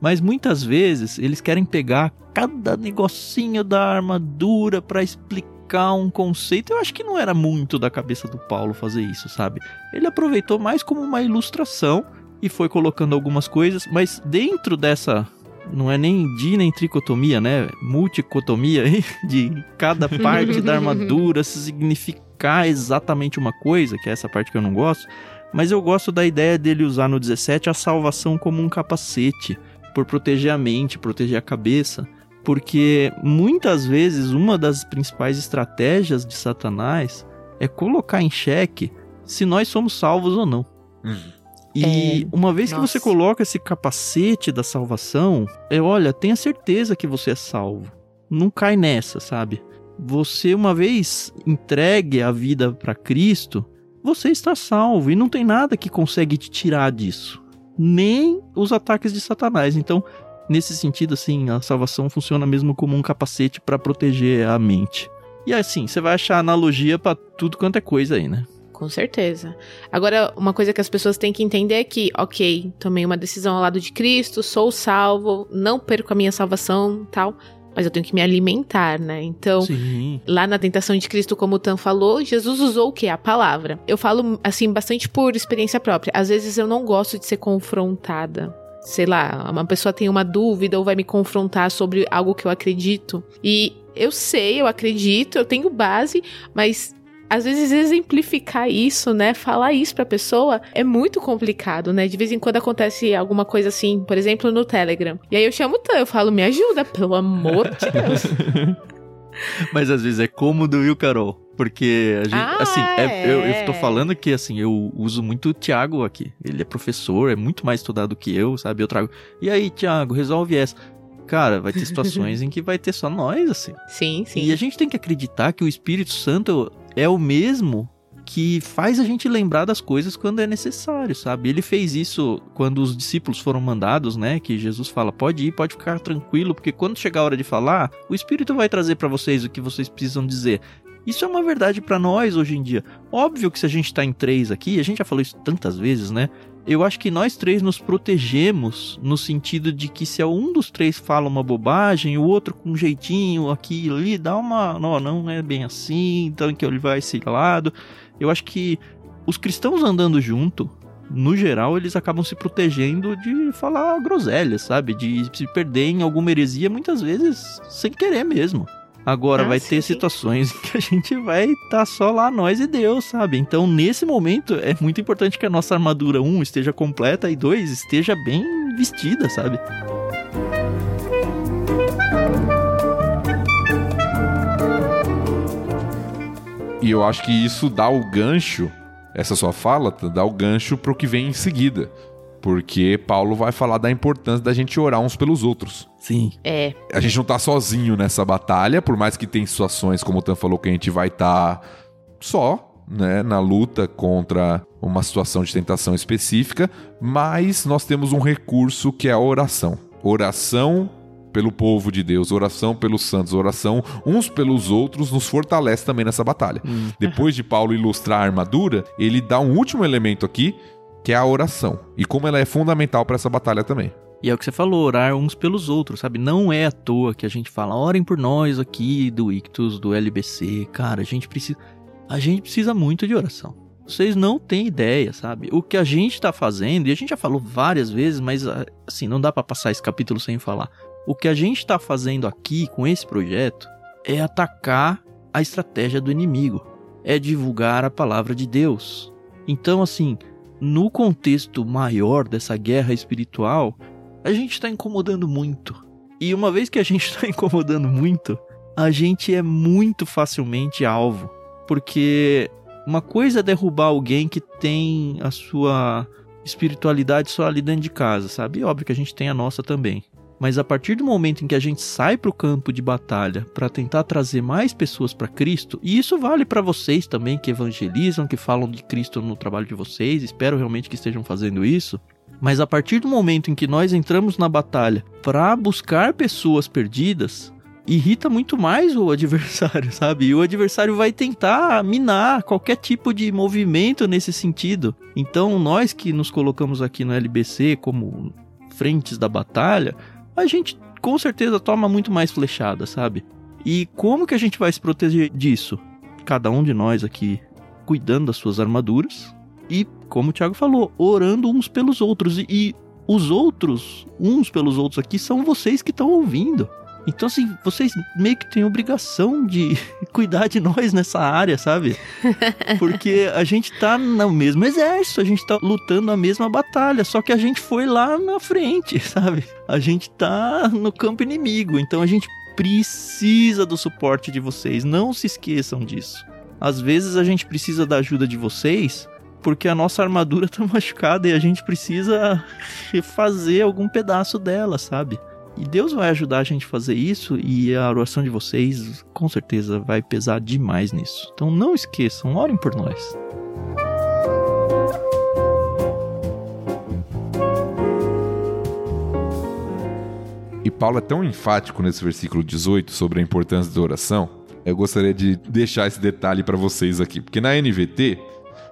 Mas muitas vezes eles querem pegar cada negocinho da armadura para explicar explicar um conceito, eu acho que não era muito da cabeça do Paulo fazer isso, sabe? Ele aproveitou mais como uma ilustração e foi colocando algumas coisas, mas dentro dessa não é nem di nem tricotomia, né? Multicotomia de cada parte da armadura significar exatamente uma coisa, que é essa parte que eu não gosto. Mas eu gosto da ideia dele usar no 17 a salvação como um capacete, por proteger a mente, proteger a cabeça porque muitas vezes uma das principais estratégias de Satanás é colocar em xeque se nós somos salvos ou não. Uhum. E É, uma vez que nossa. você coloca esse capacete da salvação, é olha, tenha certeza que você é salvo. Não cai nessa, sabe? Você uma vez entregue a vida para Cristo, você está salvo e não tem nada que consegue te tirar disso, nem os ataques de Satanás. Então, nesse sentido assim, a salvação funciona mesmo como um capacete para proteger a mente. E assim, você vai achar analogia para tudo quanto é coisa aí, né? Com certeza. Agora, uma coisa que as pessoas têm que entender é que, ok, tomei uma decisão ao lado de Cristo, sou salvo, não perco a minha salvação tal, mas eu tenho que me alimentar, né? Então, Sim. lá na tentação de Cristo, como o Tan falou, Jesus usou o que? A palavra. Eu falo, assim, bastante por experiência própria. Às vezes eu não gosto de ser confrontada. Sei lá, uma pessoa tem uma dúvida ou vai me confrontar sobre algo que eu acredito. E eu sei, eu acredito, eu tenho base, mas às vezes exemplificar isso, né, falar isso pra pessoa é muito complicado, né? De vez em quando acontece alguma coisa assim, por exemplo, no Telegram. E aí eu chamo o Tan, eu falo, me ajuda, pelo amor de Deus. Mas às vezes é cômodo, viu, Carol? Porque a gente, Ah, assim, é- eu, é. eu tô falando que, assim, eu uso muito o Thiago aqui. Ele é professor, é muito mais estudado que eu, sabe? Eu trago, e aí, Thiago, resolve essa. Cara, vai ter situações em que vai ter só nós, assim. Sim, sim. E a gente tem que acreditar que o Espírito Santo é o mesmo que faz a gente lembrar das coisas quando é necessário, sabe? Ele fez isso quando os discípulos foram mandados, né? Que Jesus fala: pode ir, pode ficar tranquilo, porque quando chegar a hora de falar, o Espírito vai trazer pra vocês o que vocês precisam dizer. Isso é uma verdade pra nós hoje em dia. Óbvio que se a gente tá em três aqui, a gente já falou isso tantas vezes, né? Eu acho que nós três nos protegemos no sentido de que se um dos três fala uma bobagem, o outro com um jeitinho aqui e ali dá uma. Não, não é bem assim, então que ele vai esse lado. Eu acho que os cristãos andando junto, no geral, eles acabam se protegendo de falar groselhas, sabe? De se perder em alguma heresia, muitas vezes sem querer mesmo. Agora, Ah, vai sim, ter sim. situações em que a gente vai estar só lá, nós e Deus, sabe? Então, nesse momento, é muito importante que a nossa armadura, um, esteja completa e dois, esteja bem vestida, sabe? E eu acho que isso dá o gancho, essa sua fala, dá o gancho pro que vem em seguida. Porque Paulo vai falar da importância da gente orar uns pelos outros. Sim. É, A gente não tá sozinho nessa batalha, por mais que tem situações, como o Tan falou, que a gente vai estar só, né, na luta contra uma situação de tentação específica, mas nós temos um recurso que é a oração. Oração pelo povo de Deus, oração pelos santos, oração uns pelos outros nos fortalece também nessa batalha. Hum. Depois de Paulo ilustrar a armadura, ele dá um último elemento aqui, que é a oração, e como ela é fundamental para essa batalha também. E é o que você falou, orar uns pelos outros, sabe? Não é à toa que a gente fala, orem por nós aqui do Ictus, do LBC. Cara, a gente precisa. A gente precisa muito de oração. Vocês não têm ideia, sabe? O que a gente tá fazendo, e a gente já falou várias vezes, mas assim, não dá pra passar esse capítulo sem falar. O que a gente tá fazendo aqui com esse projeto é atacar a estratégia do inimigo, é divulgar a palavra de Deus. Então, assim, no contexto maior dessa guerra espiritual, a gente está incomodando muito. E uma vez que a gente está incomodando muito, a gente é muito facilmente alvo. Porque uma coisa é derrubar alguém que tem a sua espiritualidade só ali dentro de casa, sabe? Óbvio que a gente tem a nossa também. Mas a partir do momento em que a gente sai para o campo de batalha para tentar trazer mais pessoas para Cristo, e isso vale para vocês também que evangelizam, que falam de Cristo no trabalho de vocês, espero realmente que estejam fazendo isso. Mas a partir do momento em que nós entramos na batalha para buscar pessoas perdidas, irrita muito mais o adversário, sabe? E o adversário vai tentar minar qualquer tipo de movimento nesse sentido. Então, nós que nos colocamos aqui no LBC como frentes da batalha, a gente com certeza toma muito mais flechada, sabe? E como que a gente vai se proteger disso? Cada um de nós aqui cuidando das suas armaduras e, como o Thiago falou, orando uns pelos outros. E, e os outros, uns pelos outros aqui, são vocês que estão ouvindo. Então, assim, vocês meio que têm obrigação de cuidar de nós nessa área, sabe? Porque a gente tá no mesmo exército, a gente tá lutando a mesma batalha, só que a gente foi lá na frente, sabe? A gente tá no campo inimigo, então a gente precisa do suporte de vocês, não se esqueçam disso. Às vezes a gente precisa da ajuda de vocês porque a nossa armadura tá machucada e a gente precisa refazer algum pedaço dela, sabe? E Deus vai ajudar a gente a fazer isso e a oração de vocês com certeza vai pesar demais nisso. Então não esqueçam, orem por nós. E Paulo é tão enfático nesse versículo 18 sobre a importância da oração. Eu gostaria de deixar esse detalhe para vocês aqui, porque na NVT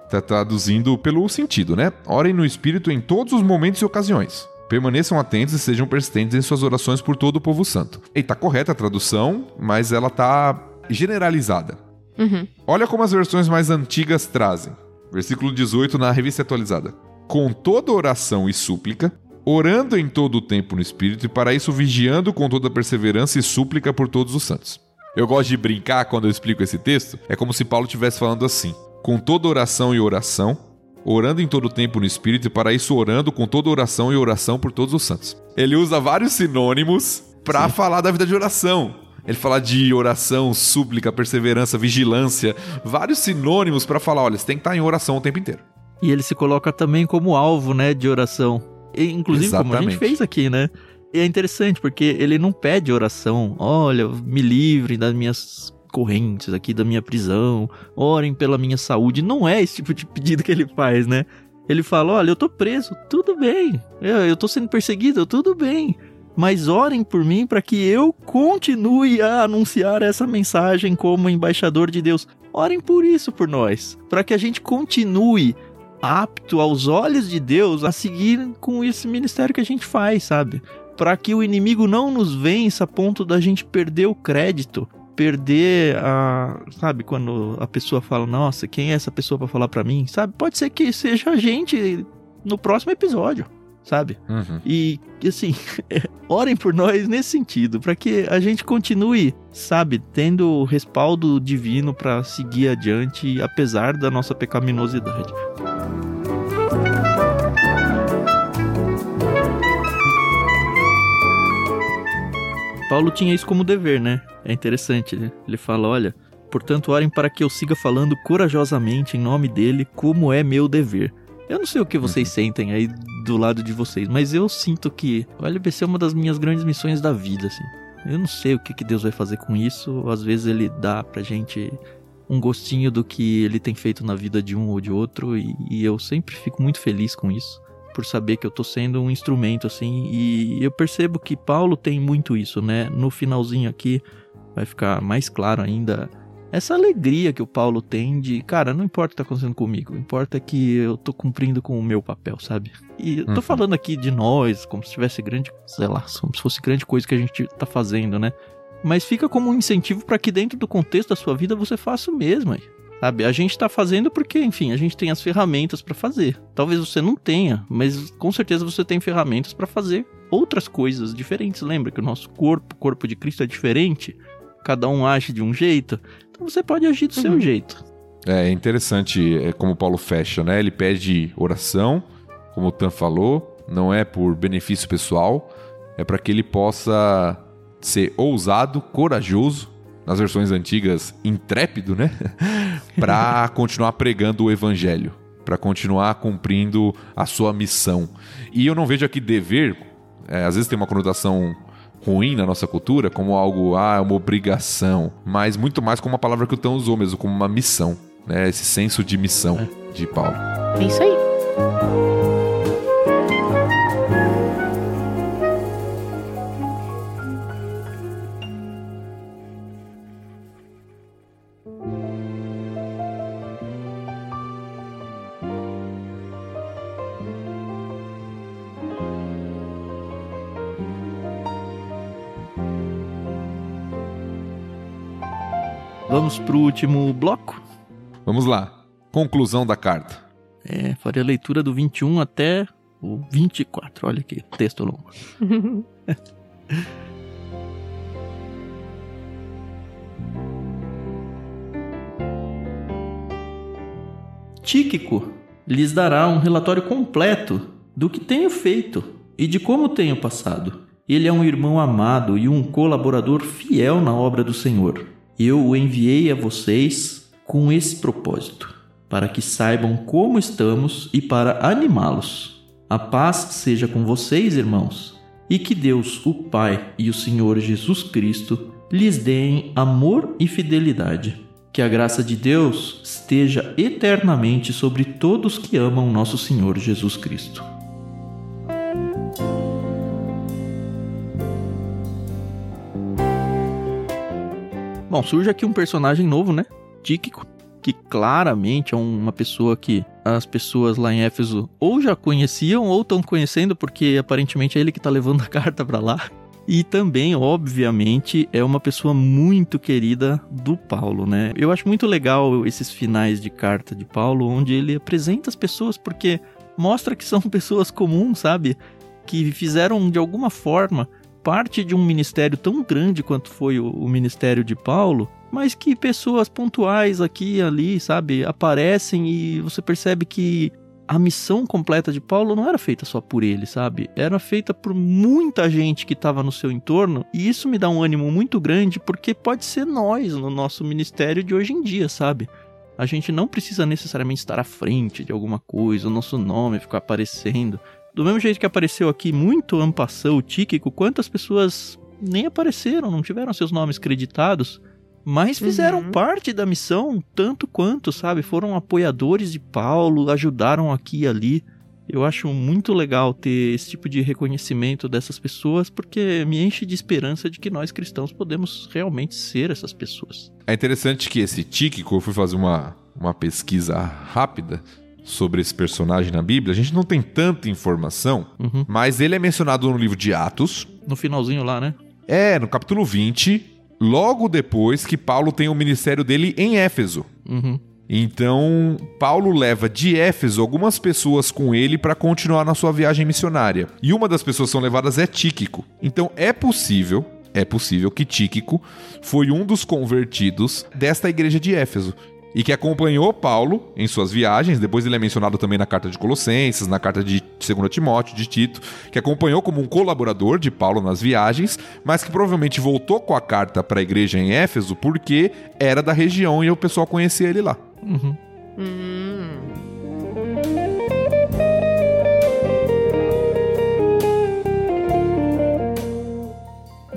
está traduzindo pelo sentido, né? Orem no Espírito em todos os momentos e ocasiões. Permaneçam atentos e sejam persistentes em suas orações por todo o povo santo. E tá correta a tradução, mas ela tá generalizada. Uhum. Olha como as versões mais antigas trazem. Versículo 18 na revista atualizada. Com toda oração e súplica, orando em todo o tempo no Espírito, e para isso vigiando com toda perseverança e súplica por todos os santos. Eu gosto de brincar quando eu explico esse texto, é como se Paulo estivesse falando assim: com toda oração e oração, orando em todo o tempo no Espírito, e para isso orando com toda oração e oração por todos os santos. Ele usa vários sinônimos para falar da vida de oração. Ele fala de oração, súplica, perseverança, vigilância, vários sinônimos para falar, olha, você tem que estar em oração o tempo inteiro. E ele se coloca também como alvo, né, de oração. E, inclusive, como a gente Exatamente. fez aqui, né? E é interessante, porque ele não pede oração. Olha, me livre das minhas correntes aqui, da minha prisão. Orem pela minha saúde. Não é esse tipo de pedido que ele faz, né? Ele fala, olha, eu tô preso, tudo bem. Eu, eu tô sendo perseguido, tudo bem. Mas orem por mim para que eu continue a anunciar essa mensagem como embaixador de Deus. Orem por isso por nós, para que a gente continue apto aos olhos de Deus a seguir com esse ministério que a gente faz, sabe? Para que o inimigo não nos vença a ponto da gente perder o crédito, perder a, sabe, quando a pessoa fala, nossa, quem é essa pessoa para falar para mim, sabe? Pode ser que seja a gente no próximo episódio, sabe? Uhum. E assim, orem por nós nesse sentido, para que a gente continue, sabe, tendo o respaldo divino para seguir adiante, apesar da nossa pecaminosidade. Paulo tinha isso como dever, né? É interessante, né? Ele fala, olha, portanto, orem para que eu siga falando corajosamente em nome dele, como é meu dever. Eu não sei o que vocês sentem aí do lado de vocês, mas eu sinto que o LBC é uma das minhas grandes missões da vida, assim. Eu não sei o que, que Deus vai fazer com isso. Às vezes ele dá pra gente um gostinho do que ele tem feito na vida de um ou de outro, e, e eu sempre fico muito feliz com isso, por saber que eu tô sendo um instrumento, assim, e eu percebo que Paulo tem muito isso, né? No finalzinho aqui vai ficar mais claro ainda essa alegria que o Paulo tem de, cara, não importa o que tá acontecendo comigo, importa que eu tô cumprindo com o meu papel, sabe? E eu tô Uhum. falando aqui de nós, como se tivesse grande, sei lá, como se fosse grande coisa que a gente tá fazendo, né? Mas fica como um incentivo para que dentro do contexto da sua vida você faça o mesmo, aí, sabe? A gente tá fazendo porque, enfim, a gente tem as ferramentas para fazer. Talvez você não tenha, mas com certeza você tem ferramentas para fazer outras coisas diferentes. Lembra que o nosso corpo, o corpo de Cristo é diferente? Cada um age de um jeito. Então você pode agir do seu Uhum. jeito. É interessante é, como Paulo fecha, né? Ele pede oração, como o Tan falou, não é por benefício pessoal, é para que ele possa ser ousado, corajoso, nas versões antigas, intrépido, né? para continuar pregando o evangelho, para continuar cumprindo a sua missão. E eu não vejo aqui dever, é, às vezes tem uma conotação ruim na nossa cultura, como algo, ah, é uma obrigação, mas muito mais como uma palavra que o Tão usou mesmo, como uma missão, né? Esse senso de missão de Paulo. É isso aí. Vamos pro último bloco. Vamos lá. Conclusão da carta. É, farei a leitura do 21 até o 24. Olha que texto longo. Tíquico lhes dará um relatório completo do que tenho feito e de como tenho passado. Ele é um irmão amado e um colaborador fiel na obra do Senhor. Eu o enviei a vocês com esse propósito, para que saibam como estamos e para animá-los. A paz seja com vocês, irmãos, e que Deus, o Pai e o Senhor Jesus Cristo lhes deem amor e fidelidade. Que a graça de Deus esteja eternamente sobre todos que amam nosso Senhor Jesus Cristo. Bom, surge aqui um personagem novo, né? Tíquico, que claramente é uma pessoa que as pessoas lá em Éfeso ou já conheciam ou estão conhecendo, porque aparentemente é ele que está levando a carta para lá. E também, obviamente, é uma pessoa muito querida do Paulo, né? Eu acho muito legal esses finais de carta de Paulo, onde ele apresenta as pessoas, porque mostra que são pessoas comuns, sabe? Que fizeram de alguma forma parte de um ministério tão grande quanto foi o, o ministério de Paulo, mas que pessoas pontuais aqui e ali, sabe, aparecem e você percebe que a missão completa de Paulo não era feita só por ele, sabe? Era feita por muita gente que estava no seu entorno, e isso me dá um ânimo muito grande porque pode ser nós no nosso ministério de hoje em dia, sabe? A gente não precisa necessariamente estar à frente de alguma coisa, o nosso nome ficar aparecendo. Do mesmo jeito que apareceu aqui muito ampassão o Tíquico, quantas pessoas nem apareceram, não tiveram seus nomes creditados, mas fizeram uhum. parte da missão tanto quanto, sabe? Foram apoiadores de Paulo, ajudaram aqui e ali. Eu acho muito legal ter esse tipo de reconhecimento dessas pessoas, porque me enche de esperança de que nós cristãos podemos realmente ser essas pessoas. É interessante que esse Tíquico, eu fui fazer uma, uma pesquisa rápida, sobre esse personagem na Bíblia, a gente não tem tanta informação, uhum. mas ele é mencionado no livro de Atos. No finalzinho lá, né? É, no capítulo 20, logo depois que Paulo tem o ministério dele em Éfeso. Uhum. Então, Paulo leva de Éfeso algumas pessoas com ele para continuar na sua viagem missionária. E uma das pessoas que são levadas é Tíquico. Então, é possível é possível que Tíquico foi um dos convertidos desta igreja de Éfeso e que acompanhou Paulo em suas viagens. Depois ele é mencionado também na carta de Colossenses, na carta de 2 Timóteo, de Tito, que acompanhou como um colaborador de Paulo nas viagens, mas que provavelmente voltou com a carta para a igreja em Éfeso porque era da região e o pessoal conhecia ele lá. Uhum. Hum.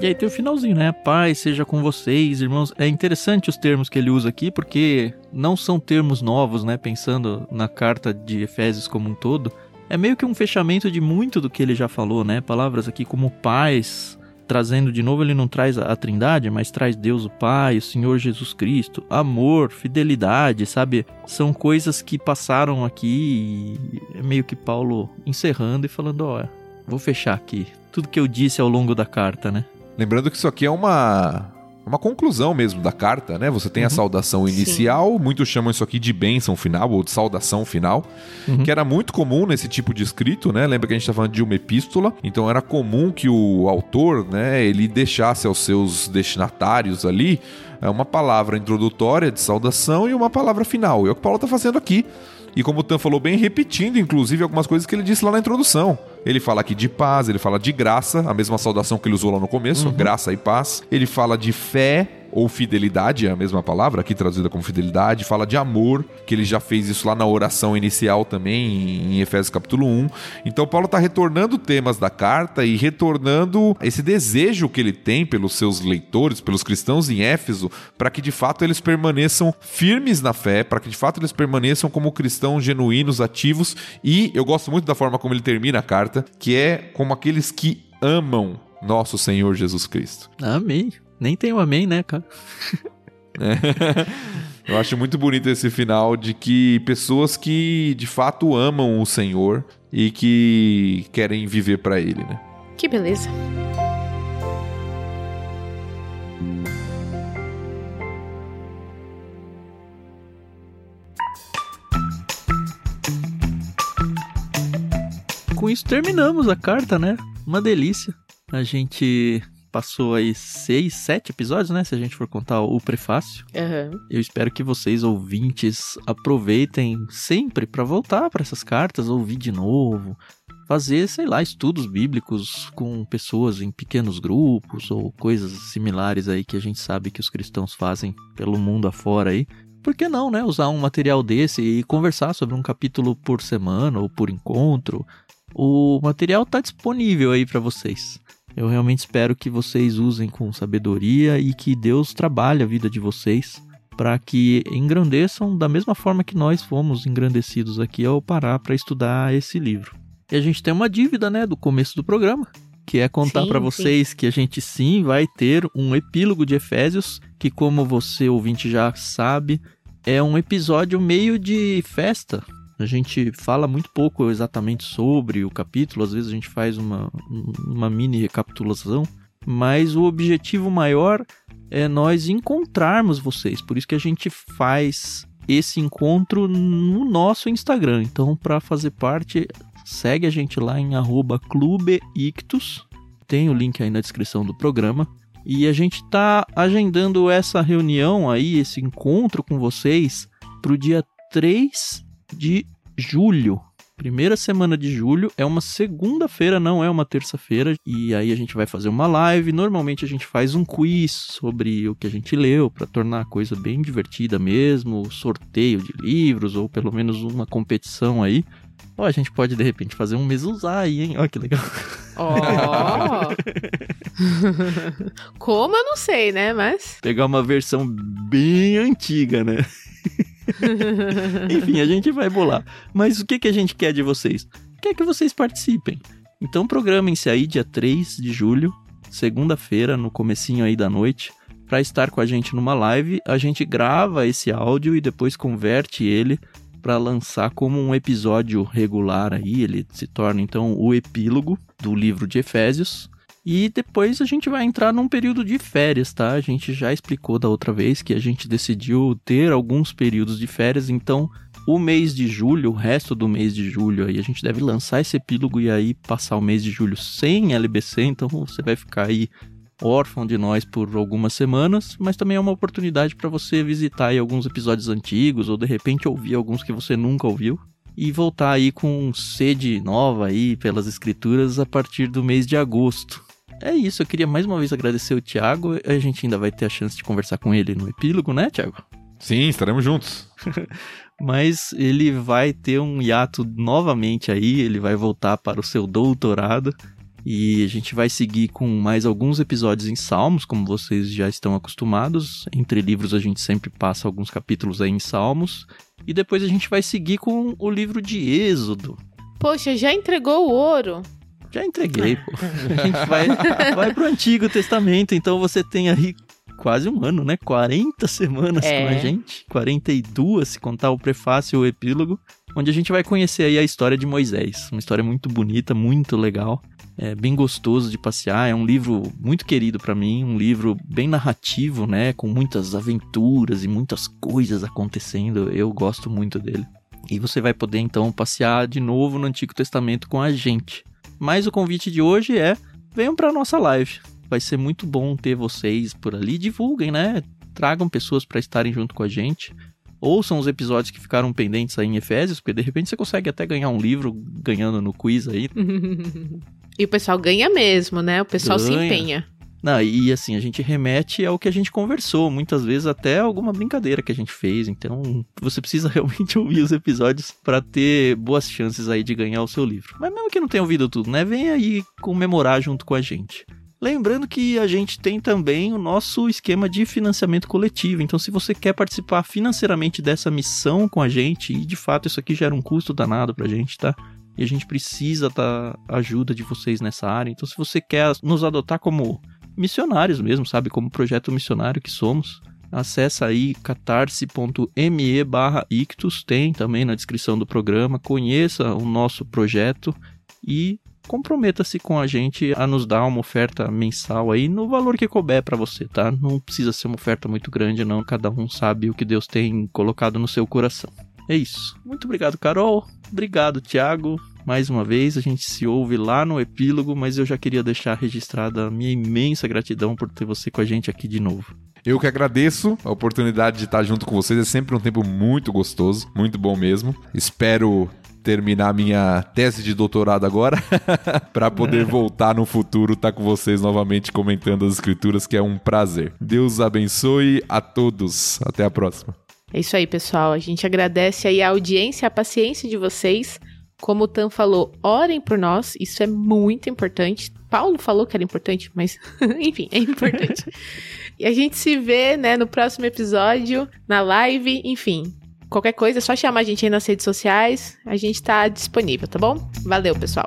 E aí tem o finalzinho, né? Paz seja com vocês, irmãos. É interessante os termos que ele usa aqui, porque não são termos novos, né? Pensando na carta de Efésios como um todo. É meio que um fechamento de muito do que ele já falou, né? Palavras aqui como paz, trazendo de novo, ele não traz a trindade, mas traz Deus o Pai, o Senhor Jesus Cristo, amor, fidelidade, sabe? São coisas que passaram aqui e é meio que Paulo encerrando e falando: ó, vou fechar aqui. Tudo que eu disse ao longo da carta, né? Lembrando que isso aqui é uma uma conclusão mesmo da carta, né? Você tem uhum. a saudação inicial, Sim. muitos chamam isso aqui de bênção final ou de saudação final, uhum. que era muito comum nesse tipo de escrito, né? Lembra que a gente está falando de uma epístola, então era comum que o autor, né, ele deixasse aos seus destinatários ali é, uma palavra introdutória de saudação e uma palavra final. E é o que o Paulo está fazendo aqui. E como o Tan falou bem, repetindo inclusive algumas coisas que ele disse lá na introdução. Ele fala aqui de paz, ele fala de graça, a mesma saudação que ele usou lá no começo, uhum. graça e paz. Ele fala de fé, ou fidelidade, é a mesma palavra, aqui traduzida como fidelidade, fala de amor, que ele já fez isso lá na oração inicial também, em Efésios capítulo 1. Então, Paulo está retornando temas da carta e retornando esse desejo que ele tem pelos seus leitores, pelos cristãos em Éfeso, para que de fato eles permaneçam firmes na fé, para que de fato eles permaneçam como cristãos genuínos, ativos. E eu gosto muito da forma como ele termina a carta, que é como aqueles que amam nosso Senhor Jesus Cristo. Amém. Nem tem um amém, né, cara? É. Eu acho muito bonito esse final de que pessoas que de fato amam o Senhor e que querem viver para Ele, né? Que beleza. Com isso terminamos a carta, né? Uma delícia. A gente passou aí seis, sete episódios, né? Se a gente for contar o prefácio. Uhum. Eu espero que vocês, ouvintes, aproveitem sempre para voltar para essas cartas, ouvir de novo, fazer, sei lá, estudos bíblicos com pessoas em pequenos grupos ou coisas similares aí que a gente sabe que os cristãos fazem pelo mundo afora aí. por que não, né? Usar um material desse e conversar sobre um capítulo por semana ou por encontro. O material está disponível aí para vocês. Eu realmente espero que vocês usem com sabedoria e que Deus trabalhe a vida de vocês para que engrandeçam da mesma forma que nós fomos engrandecidos aqui ao parar para estudar esse livro. E a gente tem uma dívida, né, do começo do programa, que é contar para vocês sim. que a gente sim vai ter um epílogo de Efésios, que como você ouvinte já sabe, é um episódio meio de festa. A gente fala muito pouco exatamente sobre o capítulo, às vezes a gente faz uma, uma mini recapitulação, mas o objetivo maior é nós encontrarmos vocês. Por isso que a gente faz esse encontro no nosso Instagram. Então, para fazer parte, segue a gente lá em clubeictus. Tem o link aí na descrição do programa. E a gente está agendando essa reunião aí, esse encontro com vocês, para o dia 3 de julho. Primeira semana de julho é uma segunda-feira, não é uma terça-feira. E aí a gente vai fazer uma live. Normalmente a gente faz um quiz sobre o que a gente leu para tornar a coisa bem divertida mesmo, sorteio de livros ou pelo menos uma competição aí. Ó, a gente pode de repente fazer um mesuzá aí, hein? Ó, que legal. Ó. Oh. Como eu não sei, né? Mas. Pegar uma versão bem antiga, né? Enfim, a gente vai bolar. Mas o que, que a gente quer de vocês? Quer que vocês participem. Então programem-se aí dia 3 de julho, segunda-feira, no comecinho aí da noite, para estar com a gente numa live. A gente grava esse áudio e depois converte ele para lançar como um episódio regular aí, ele se torna então o epílogo do livro de Efésios. E depois a gente vai entrar num período de férias, tá? A gente já explicou da outra vez que a gente decidiu ter alguns períodos de férias, então o mês de julho, o resto do mês de julho aí, a gente deve lançar esse epílogo e aí passar o mês de julho sem LBC, então você vai ficar aí órfão de nós por algumas semanas, mas também é uma oportunidade para você visitar aí alguns episódios antigos ou de repente ouvir alguns que você nunca ouviu e voltar aí com sede nova aí pelas escrituras a partir do mês de agosto. É isso, eu queria mais uma vez agradecer o Thiago. A gente ainda vai ter a chance de conversar com ele no epílogo, né, Thiago? Sim, estaremos juntos. Mas ele vai ter um hiato novamente aí, ele vai voltar para o seu doutorado. E a gente vai seguir com mais alguns episódios em Salmos, como vocês já estão acostumados. Entre livros a gente sempre passa alguns capítulos aí em Salmos. E depois a gente vai seguir com o livro de Êxodo. Poxa, já entregou o ouro? Já entreguei, pô. A gente vai, vai pro Antigo Testamento, então você tem aí quase um ano, né? 40 semanas é. com a gente. 42, se contar o prefácio e o epílogo. Onde a gente vai conhecer aí a história de Moisés. Uma história muito bonita, muito legal é bem gostoso de passear. É um livro muito querido para mim, um livro bem narrativo, né, com muitas aventuras e muitas coisas acontecendo. Eu gosto muito dele. E você vai poder então passear de novo no Antigo Testamento com a gente. Mas o convite de hoje é: venham para nossa live. Vai ser muito bom ter vocês por ali. Divulguem, né? Tragam pessoas para estarem junto com a gente ouçam os episódios que ficaram pendentes aí em Efésios, porque de repente você consegue até ganhar um livro ganhando no quiz aí. E o pessoal ganha mesmo, né? O pessoal ganha. se empenha. Não, e assim, a gente remete ao que a gente conversou, muitas vezes até alguma brincadeira que a gente fez. Então, você precisa realmente ouvir os episódios para ter boas chances aí de ganhar o seu livro. Mas mesmo que não tenha ouvido tudo, né? Vem aí comemorar junto com a gente. Lembrando que a gente tem também o nosso esquema de financiamento coletivo. Então, se você quer participar financeiramente dessa missão com a gente, e de fato isso aqui gera um custo danado pra gente, tá? e a gente precisa da ajuda de vocês nessa área. Então, se você quer nos adotar como missionários mesmo, sabe, como projeto missionário que somos, acessa aí catarse.me barra ictus, tem também na descrição do programa, conheça o nosso projeto e comprometa-se com a gente a nos dar uma oferta mensal aí no valor que couber para você, tá? Não precisa ser uma oferta muito grande não, cada um sabe o que Deus tem colocado no seu coração. É isso. Muito obrigado, Carol. Obrigado, Thiago. Mais uma vez, a gente se ouve lá no epílogo, mas eu já queria deixar registrada a minha imensa gratidão por ter você com a gente aqui de novo. Eu que agradeço a oportunidade de estar junto com vocês. É sempre um tempo muito gostoso, muito bom mesmo. Espero terminar minha tese de doutorado agora para poder voltar no futuro estar tá com vocês novamente comentando as escrituras, que é um prazer. Deus abençoe a todos. Até a próxima. É isso aí, pessoal. A gente agradece aí a audiência, a paciência de vocês. Como o Tan falou, orem por nós, isso é muito importante. Paulo falou que era importante, mas enfim, é importante. e a gente se vê, né, no próximo episódio, na live, enfim. Qualquer coisa é só chamar a gente aí nas redes sociais, a gente tá disponível, tá bom? Valeu, pessoal.